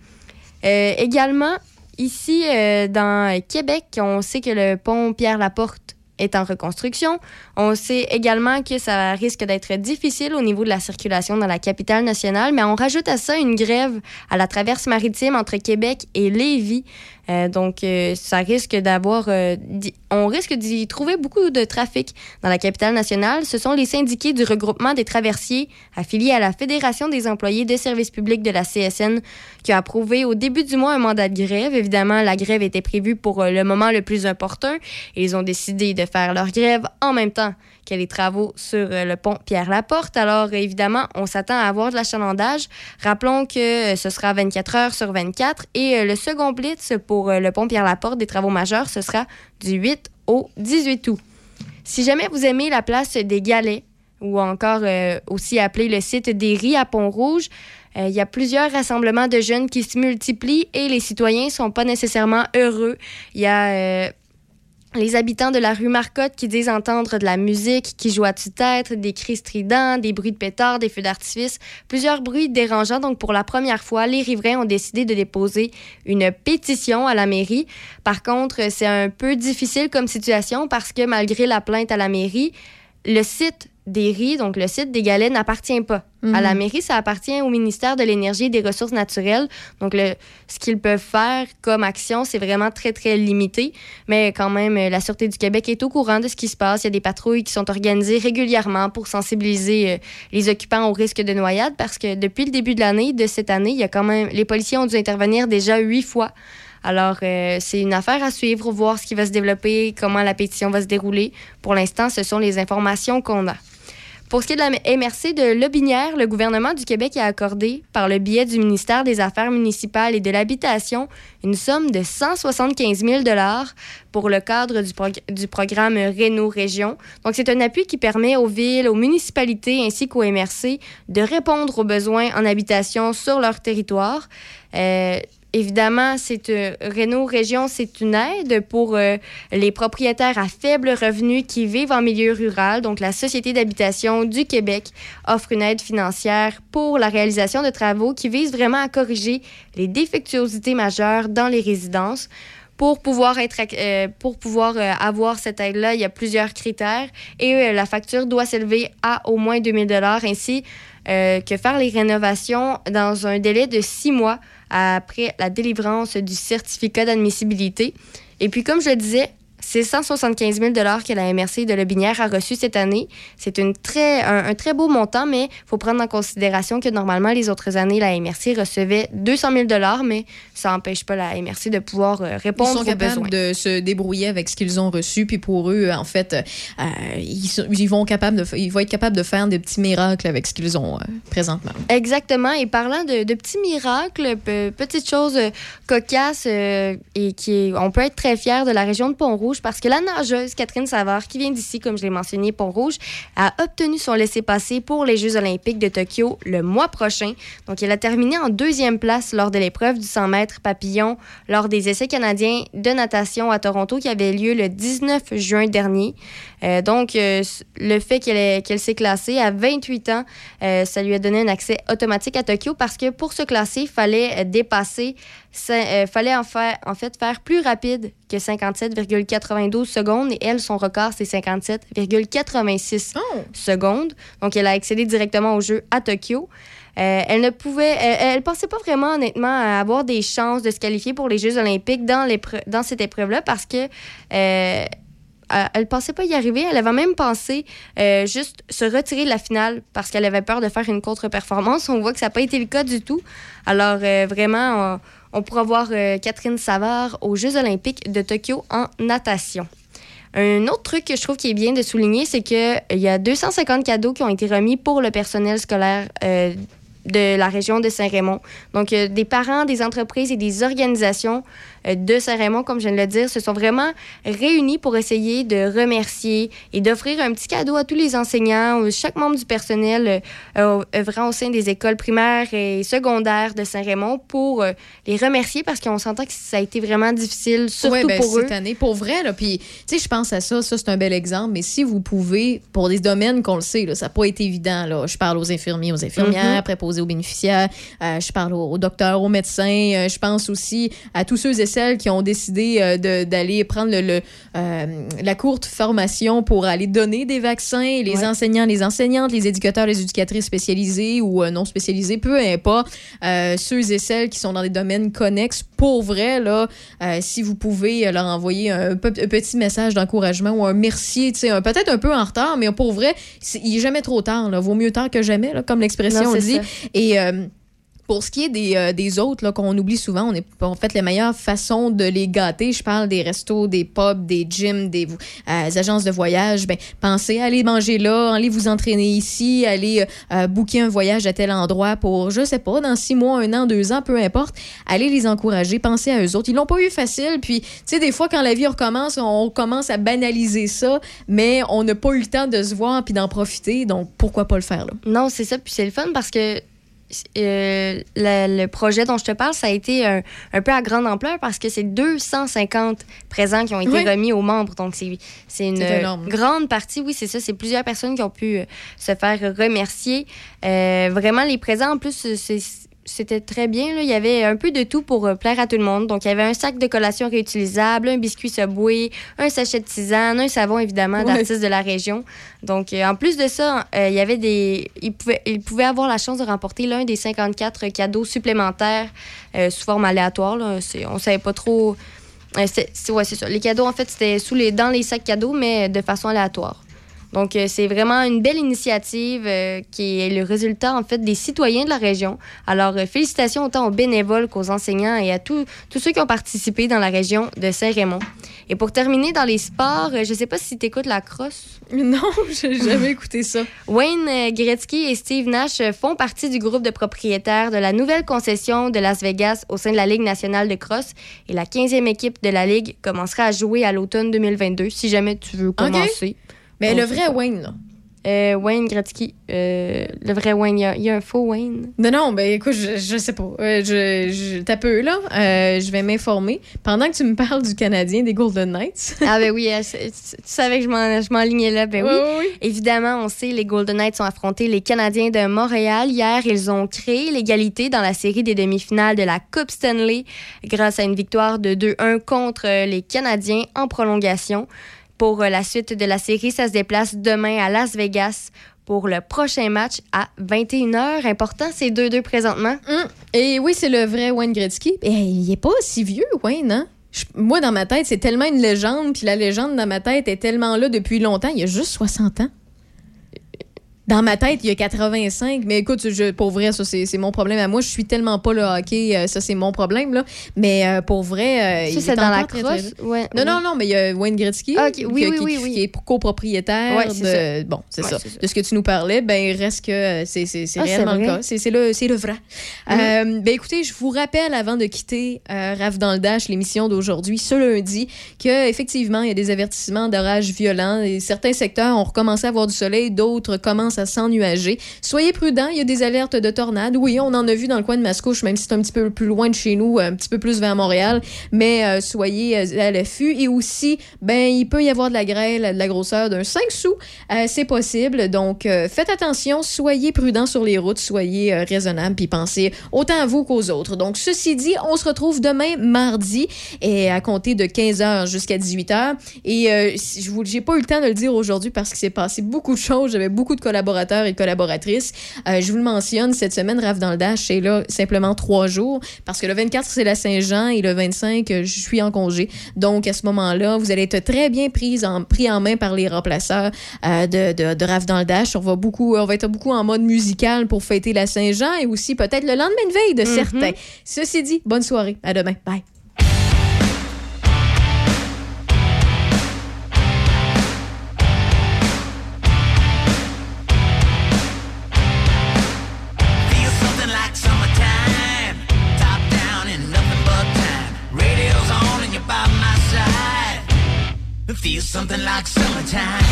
Speaker 10: également, ici, dans Québec, on sait que le pont Pierre-Laporte est en reconstruction. On sait également que ça risque d'être difficile au niveau de la circulation dans la capitale nationale, mais on rajoute à ça une grève à la traverse maritime entre Québec et Lévis. Euh, donc, euh, ça risque d'avoir. Euh, on risque d'y trouver beaucoup de trafic dans la capitale nationale. Ce sont les syndiqués du regroupement des traversiers affiliés à la Fédération des employés de services publics de la CSN qui a approuvé au début du mois un mandat de grève. Évidemment, la grève était prévue pour le moment le plus opportun et ils ont décidé de faire leur grève en même temps que les travaux sur euh, le pont Pierre-Laporte. Alors, évidemment, on s'attend à avoir de l'achalandage. Rappelons que euh, ce sera 24 heures sur 24 et euh, le second blitz pour le pont Pierre-Laporte des travaux majeurs, ce sera du 8 au 18 août. Si jamais vous aimez la place des Galets, ou encore aussi appelé le site des Ries à Pont-Rouge, il y a plusieurs rassemblements de jeunes qui se multiplient et les citoyens sont pas nécessairement heureux. Il y a les habitants de la rue Marcotte qui disent entendre de la musique qui joue à tue-tête, des cris stridents, des bruits de pétards, des feux d'artifice, plusieurs bruits dérangeants. Donc, pour la première fois, les riverains ont décidé de déposer une pétition à la mairie. Par contre, c'est un peu difficile comme situation parce que malgré la plainte à la mairie, le site des riz, donc le site des galets, n'appartient pas à la mhm. mairie, ça appartient au ministère de l'Énergie et des Ressources naturelles. Donc, le, ce qu'ils peuvent faire comme action, c'est vraiment très, très limité. Mais quand même, la Sûreté du Québec est au courant de ce qui se passe. Il y a des patrouilles qui sont organisées régulièrement pour sensibiliser euh, les occupants au risque de noyade parce que depuis le début de l'année, de cette année, il y a quand même, les policiers ont dû intervenir déjà huit fois. Alors, euh, c'est une affaire à suivre, voir ce qui va se développer, comment la pétition va se dérouler. Pour l'instant, ce sont les informations qu'on a. Pour ce qui est de la MRC de Lobinière, le gouvernement du Québec a accordé, par le biais du ministère des Affaires municipales et de l'Habitation, une somme de 175 000 pour le cadre du, programme Réno Région. Donc, c'est un appui qui permet aux villes, aux municipalités ainsi qu'aux MRC de répondre aux besoins en habitation sur leur territoire. Euh, Évidemment, c'est euh, Renault Région, c'est une aide pour euh, les propriétaires à faible revenu qui vivent en milieu rural. Donc, la Société d'habitation du Québec offre une aide financière pour la réalisation de travaux qui visent vraiment à corriger les défectuosités majeures dans les résidences. Pour pouvoir, euh, avoir cette aide-là, il y a plusieurs critères et la facture doit s'élever à au moins 2000 dollars ainsi que faire les rénovations dans un délai de six mois après la délivrance du certificat d'admissibilité. Et puis, comme je le disais, c'est 175 000 que la MRC de Lobinière a reçu cette année. C'est une très, un, très beau montant, mais il faut prendre en considération que normalement, les autres années, la MRC recevait 200 000 mais ça n'empêche pas la MRC de pouvoir euh, répondre aux besoins.
Speaker 1: Ils sont capables de se débrouiller avec ce qu'ils ont reçu, puis pour eux, en fait, euh, ils, vont capables de, ils vont être capables de faire des petits miracles avec ce qu'ils ont euh, présentement.
Speaker 10: Exactement. Et parlant de, de petits miracles, petites choses cocasses, et qui, on peut être très fiers de la région de Pont-Rouge, parce que la nageuse Catherine Savard, qui vient d'ici, comme je l'ai mentionné, Pont-Rouge, a obtenu son laissez-passer pour les Jeux olympiques de Tokyo le mois prochain. Donc, elle a terminé en deuxième place lors de l'épreuve du 100 mètres papillon lors des essais canadiens de natation à Toronto qui avaient lieu le 19 juin dernier. Euh, donc, euh, le fait qu'elle s'est classée à 28 ans, euh, ça lui a donné un accès automatique à Tokyo parce que pour se classer, il fallait dépasser, il fallait en, faire, en fait faire plus rapide que 57,92 secondes et elle, son record, c'est 57,86 secondes. Donc, elle a accédé directement au jeu à Tokyo. elle ne pouvait, elle, pensait pas vraiment honnêtement à avoir des chances de se qualifier pour les Jeux olympiques dans, dans cette épreuve-là parce que elle pensait pas y arriver. Elle avait même pensé euh, juste se retirer de la finale parce qu'elle avait peur de faire une contre-performance. On voit que ça n'a pas été le cas du tout. Alors, euh, vraiment, on, pourra voir euh, Catherine Savard aux Jeux olympiques de Tokyo en natation. Un autre truc que je trouve qui est bien de souligner, c'est qu'il y a 250 cadeaux qui ont été remis pour le personnel scolaire de la région de Saint-Raymond. Donc, des parents, des entreprises et des organisations de Saint-Raymond, comme je viens de le dire, se sont vraiment réunis pour essayer de remercier et d'offrir un petit cadeau à tous les enseignants, euh, chaque membre du personnel euh, œuvrant au sein des écoles primaires et secondaires de Saint-Raymond pour euh, les remercier parce qu'on s'entend que ça a été vraiment difficile, surtout
Speaker 1: Ouais, ben,
Speaker 10: pour eux.
Speaker 1: cette année, pour vrai. Là, puis, tu sais, je pense à ça. Ça, c'est un bel exemple. Mais si vous pouvez, pour des domaines qu'on le sait, là, ça n'a pas été évident. Là. Je parle aux infirmiers, aux infirmières,
Speaker 10: Mhm.
Speaker 1: préposés aux bénéficiaires. euh, je parle aux, aux docteurs, aux médecins. euh, je pense aussi à tous ceux et celles qui ont décidé euh, d'aller prendre le, le, euh, la courte formation pour aller donner des vaccins. Les
Speaker 10: Ouais.
Speaker 1: enseignants, les enseignantes, les éducateurs, les éducatrices spécialisées ou euh, non spécialisées, peu importe. Euh, ceux et celles qui sont dans des domaines connexes, pour vrai, là, euh, si vous pouvez leur envoyer un, pe- un petit message d'encouragement ou un merci, peut-être un peu en retard, mais pour vrai, il est jamais trop tard. Là. Vaut mieux tard que jamais, là, comme l'expression dit.
Speaker 10: ça.
Speaker 1: Et pour ce qui est des, euh, des autres qu'on oublie souvent, on est en fait les meilleures façons de les gâter. Je parle des restos, des pubs, des gyms, des euh, agences de voyage. Ben, pensez à aller manger là, allez vous entraîner ici, allez euh, booker un voyage à tel endroit pour, je sais pas, dans six mois, un an, deux ans, peu importe. Allez les encourager, pensez à eux autres. Ils l'ont pas eu facile. Puis, tu sais, des fois, quand la vie recommence, on commence à banaliser ça, mais on n'a pas eu le temps de se voir puis d'en profiter. Donc, pourquoi pas le faire là?
Speaker 10: Non, c'est ça. Puis c'est le fun parce que euh, le, le projet dont je te parle, ça a été un, un peu à grande ampleur parce que c'est 250 présents qui ont été
Speaker 1: Oui.
Speaker 10: remis aux membres. Donc, c'est c'est une grande partie. Oui, c'est ça. C'est plusieurs personnes qui ont pu euh, se faire remercier. Euh, vraiment, les présents, en plus, c'est c'était très bien. Là. Il y avait un peu de tout pour euh, plaire à tout le monde. Donc, il y avait un sac de collation réutilisable, un biscuit Subway, un sachet de tisane, un savon, évidemment,
Speaker 1: Ouais.
Speaker 10: d'artistes de la région. Donc, euh, en plus de ça, euh, il y avait des... Ils pouvaient, ils pouvaient avoir la chance de remporter l'un des 54 cadeaux supplémentaires sous forme aléatoire. Là. C'est- On savait pas trop... c'est c'est- ouais, c'est ça. Les cadeaux, en fait, c'était sous les, dans les sacs cadeaux, mais de façon aléatoire. Donc, euh, c'est vraiment une belle initiative euh, qui est le résultat, en fait, des citoyens de la région. Alors, euh, félicitations autant aux bénévoles qu'aux enseignants et à tous tous ceux qui ont participé dans la région de Saint-Raymond. Et pour terminer, dans les sports, euh, je sais pas si tu écoutes la crosse. *laughs*
Speaker 1: Non, j'ai jamais écouté ça.
Speaker 10: Wayne Gretzky et Steve Nash font partie du groupe de propriétaires de la nouvelle concession de Las Vegas au sein de la Ligue nationale de crosse. Et la 15e équipe de la Ligue commencera à jouer à l'automne 2022, si jamais tu veux commencer.
Speaker 1: Mais
Speaker 10: Donc,
Speaker 1: le vrai Wayne, là.
Speaker 10: euh, Wayne Gretzky. Euh, le vrai Wayne, il y a- il y, a un faux Wayne?
Speaker 1: Non, non, ben écoute, je, je sais pas. Euh, je, je, T'as peu, là. Euh, je vais m'informer. Pendant que tu me parles du Canadien des Golden Knights. *laughs*
Speaker 10: ah ben oui, euh, tu tu savais que je m'en- je m'enlignais là. Ben oui.
Speaker 1: Oui, oui.
Speaker 10: Évidemment, on sait, les Golden Knights ont affronté les Canadiens de Montréal. Hier, ils ont créé l'égalité dans la série des demi-finales de la Coupe Stanley grâce à une victoire de 2-1 contre euh, les Canadiens en prolongation. Pour euh, la suite de la série, ça se déplace demain à Las Vegas pour le prochain match à 21h. Important, c'est 2-2 présentement.
Speaker 1: Hum. Et oui, c'est le vrai Wayne Gretzky. Et il est pas si vieux, Wayne, hein? Moi, dans ma tête, c'est tellement une légende, puis la légende dans ma tête est tellement là depuis longtemps. Il a juste 60 ans. Dans ma tête, il y a 85. Mais écoute, je, pour vrai, ça, c'est mon problème à moi. Je suis tellement pas le hockey. euh, ça, c'est mon problème, là. Mais euh, pour vrai. euh,
Speaker 10: Ça,
Speaker 1: il
Speaker 10: c'est
Speaker 1: est
Speaker 10: dans la
Speaker 1: encore très, très
Speaker 10: crosse? Ouais,
Speaker 1: non,
Speaker 10: ouais.
Speaker 1: non, non, mais il y a Wayne Gretzky.
Speaker 10: Ah,
Speaker 1: qui-
Speaker 10: oui, oui,
Speaker 1: qui,
Speaker 10: oui,
Speaker 1: qui-
Speaker 10: oui.
Speaker 1: qui est copropriétaire
Speaker 10: Ouais,
Speaker 1: de.
Speaker 10: ça.
Speaker 1: Bon, c'est ça. De ce que tu nous parlais, ben, reste que c'est
Speaker 10: Ah,
Speaker 1: réellement le cas. C'est le, le vrai. Euh, ben, écoutez, je vous rappelle avant de quitter euh, Raf dans le Dash, l'émission d'aujourd'hui, ce lundi, qu'effectivement, il y a des avertissements d'orage violents. Et certains secteurs ont recommencé à avoir du soleil, d'autres commencent à s'ennuager. Soyez prudents, il y a des alertes de tornades. Oui, on en a vu dans le coin de Mascouche, même si c'est un petit peu plus loin de chez nous, un petit peu plus vers Montréal. Mais euh, soyez euh, à l'affût. Et aussi, ben, il peut y avoir de la grêle, de la grosseur d'un 5 sous. Euh, c'est possible. Donc, faites attention, soyez prudents sur les routes, soyez raisonnables, puis pensez autant à vous qu'aux autres. Donc, ceci dit, on se retrouve demain, mardi, et à compter de 15h jusqu'à 18h. Et je vous, j'ai pas eu le temps de le dire aujourd'hui parce qu'il s'est passé beaucoup de choses. J'avais beaucoup de collaborateurs collaborateurs et collaboratrices. Euh, je vous le mentionne, cette semaine, Rave dans le Dash, c'est là simplement trois jours parce que le 24, c'est la Saint-Jean et le 25, euh, je suis en congé. Donc, à ce moment-là, vous allez être très bien pris en, pris en main par les remplaçants euh, de, de, de Rave dans le Dash. On va, beaucoup, on va être beaucoup en mode musical pour fêter la Saint-Jean et aussi peut-être le lendemain de veille de
Speaker 10: Mhm.
Speaker 1: certains. Ceci dit, bonne soirée. À demain. Bye.
Speaker 23: Feels something like summertime.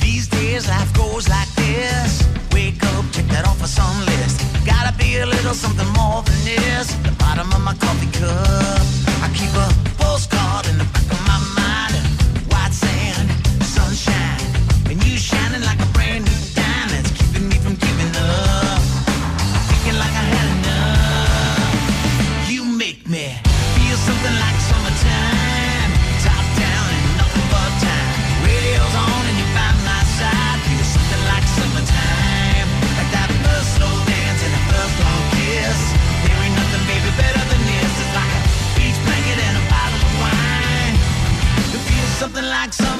Speaker 23: These days life goes like this. Wake up, check that off a song list. Gotta be a little something more than this. The bottom of my coffee cup. I keep a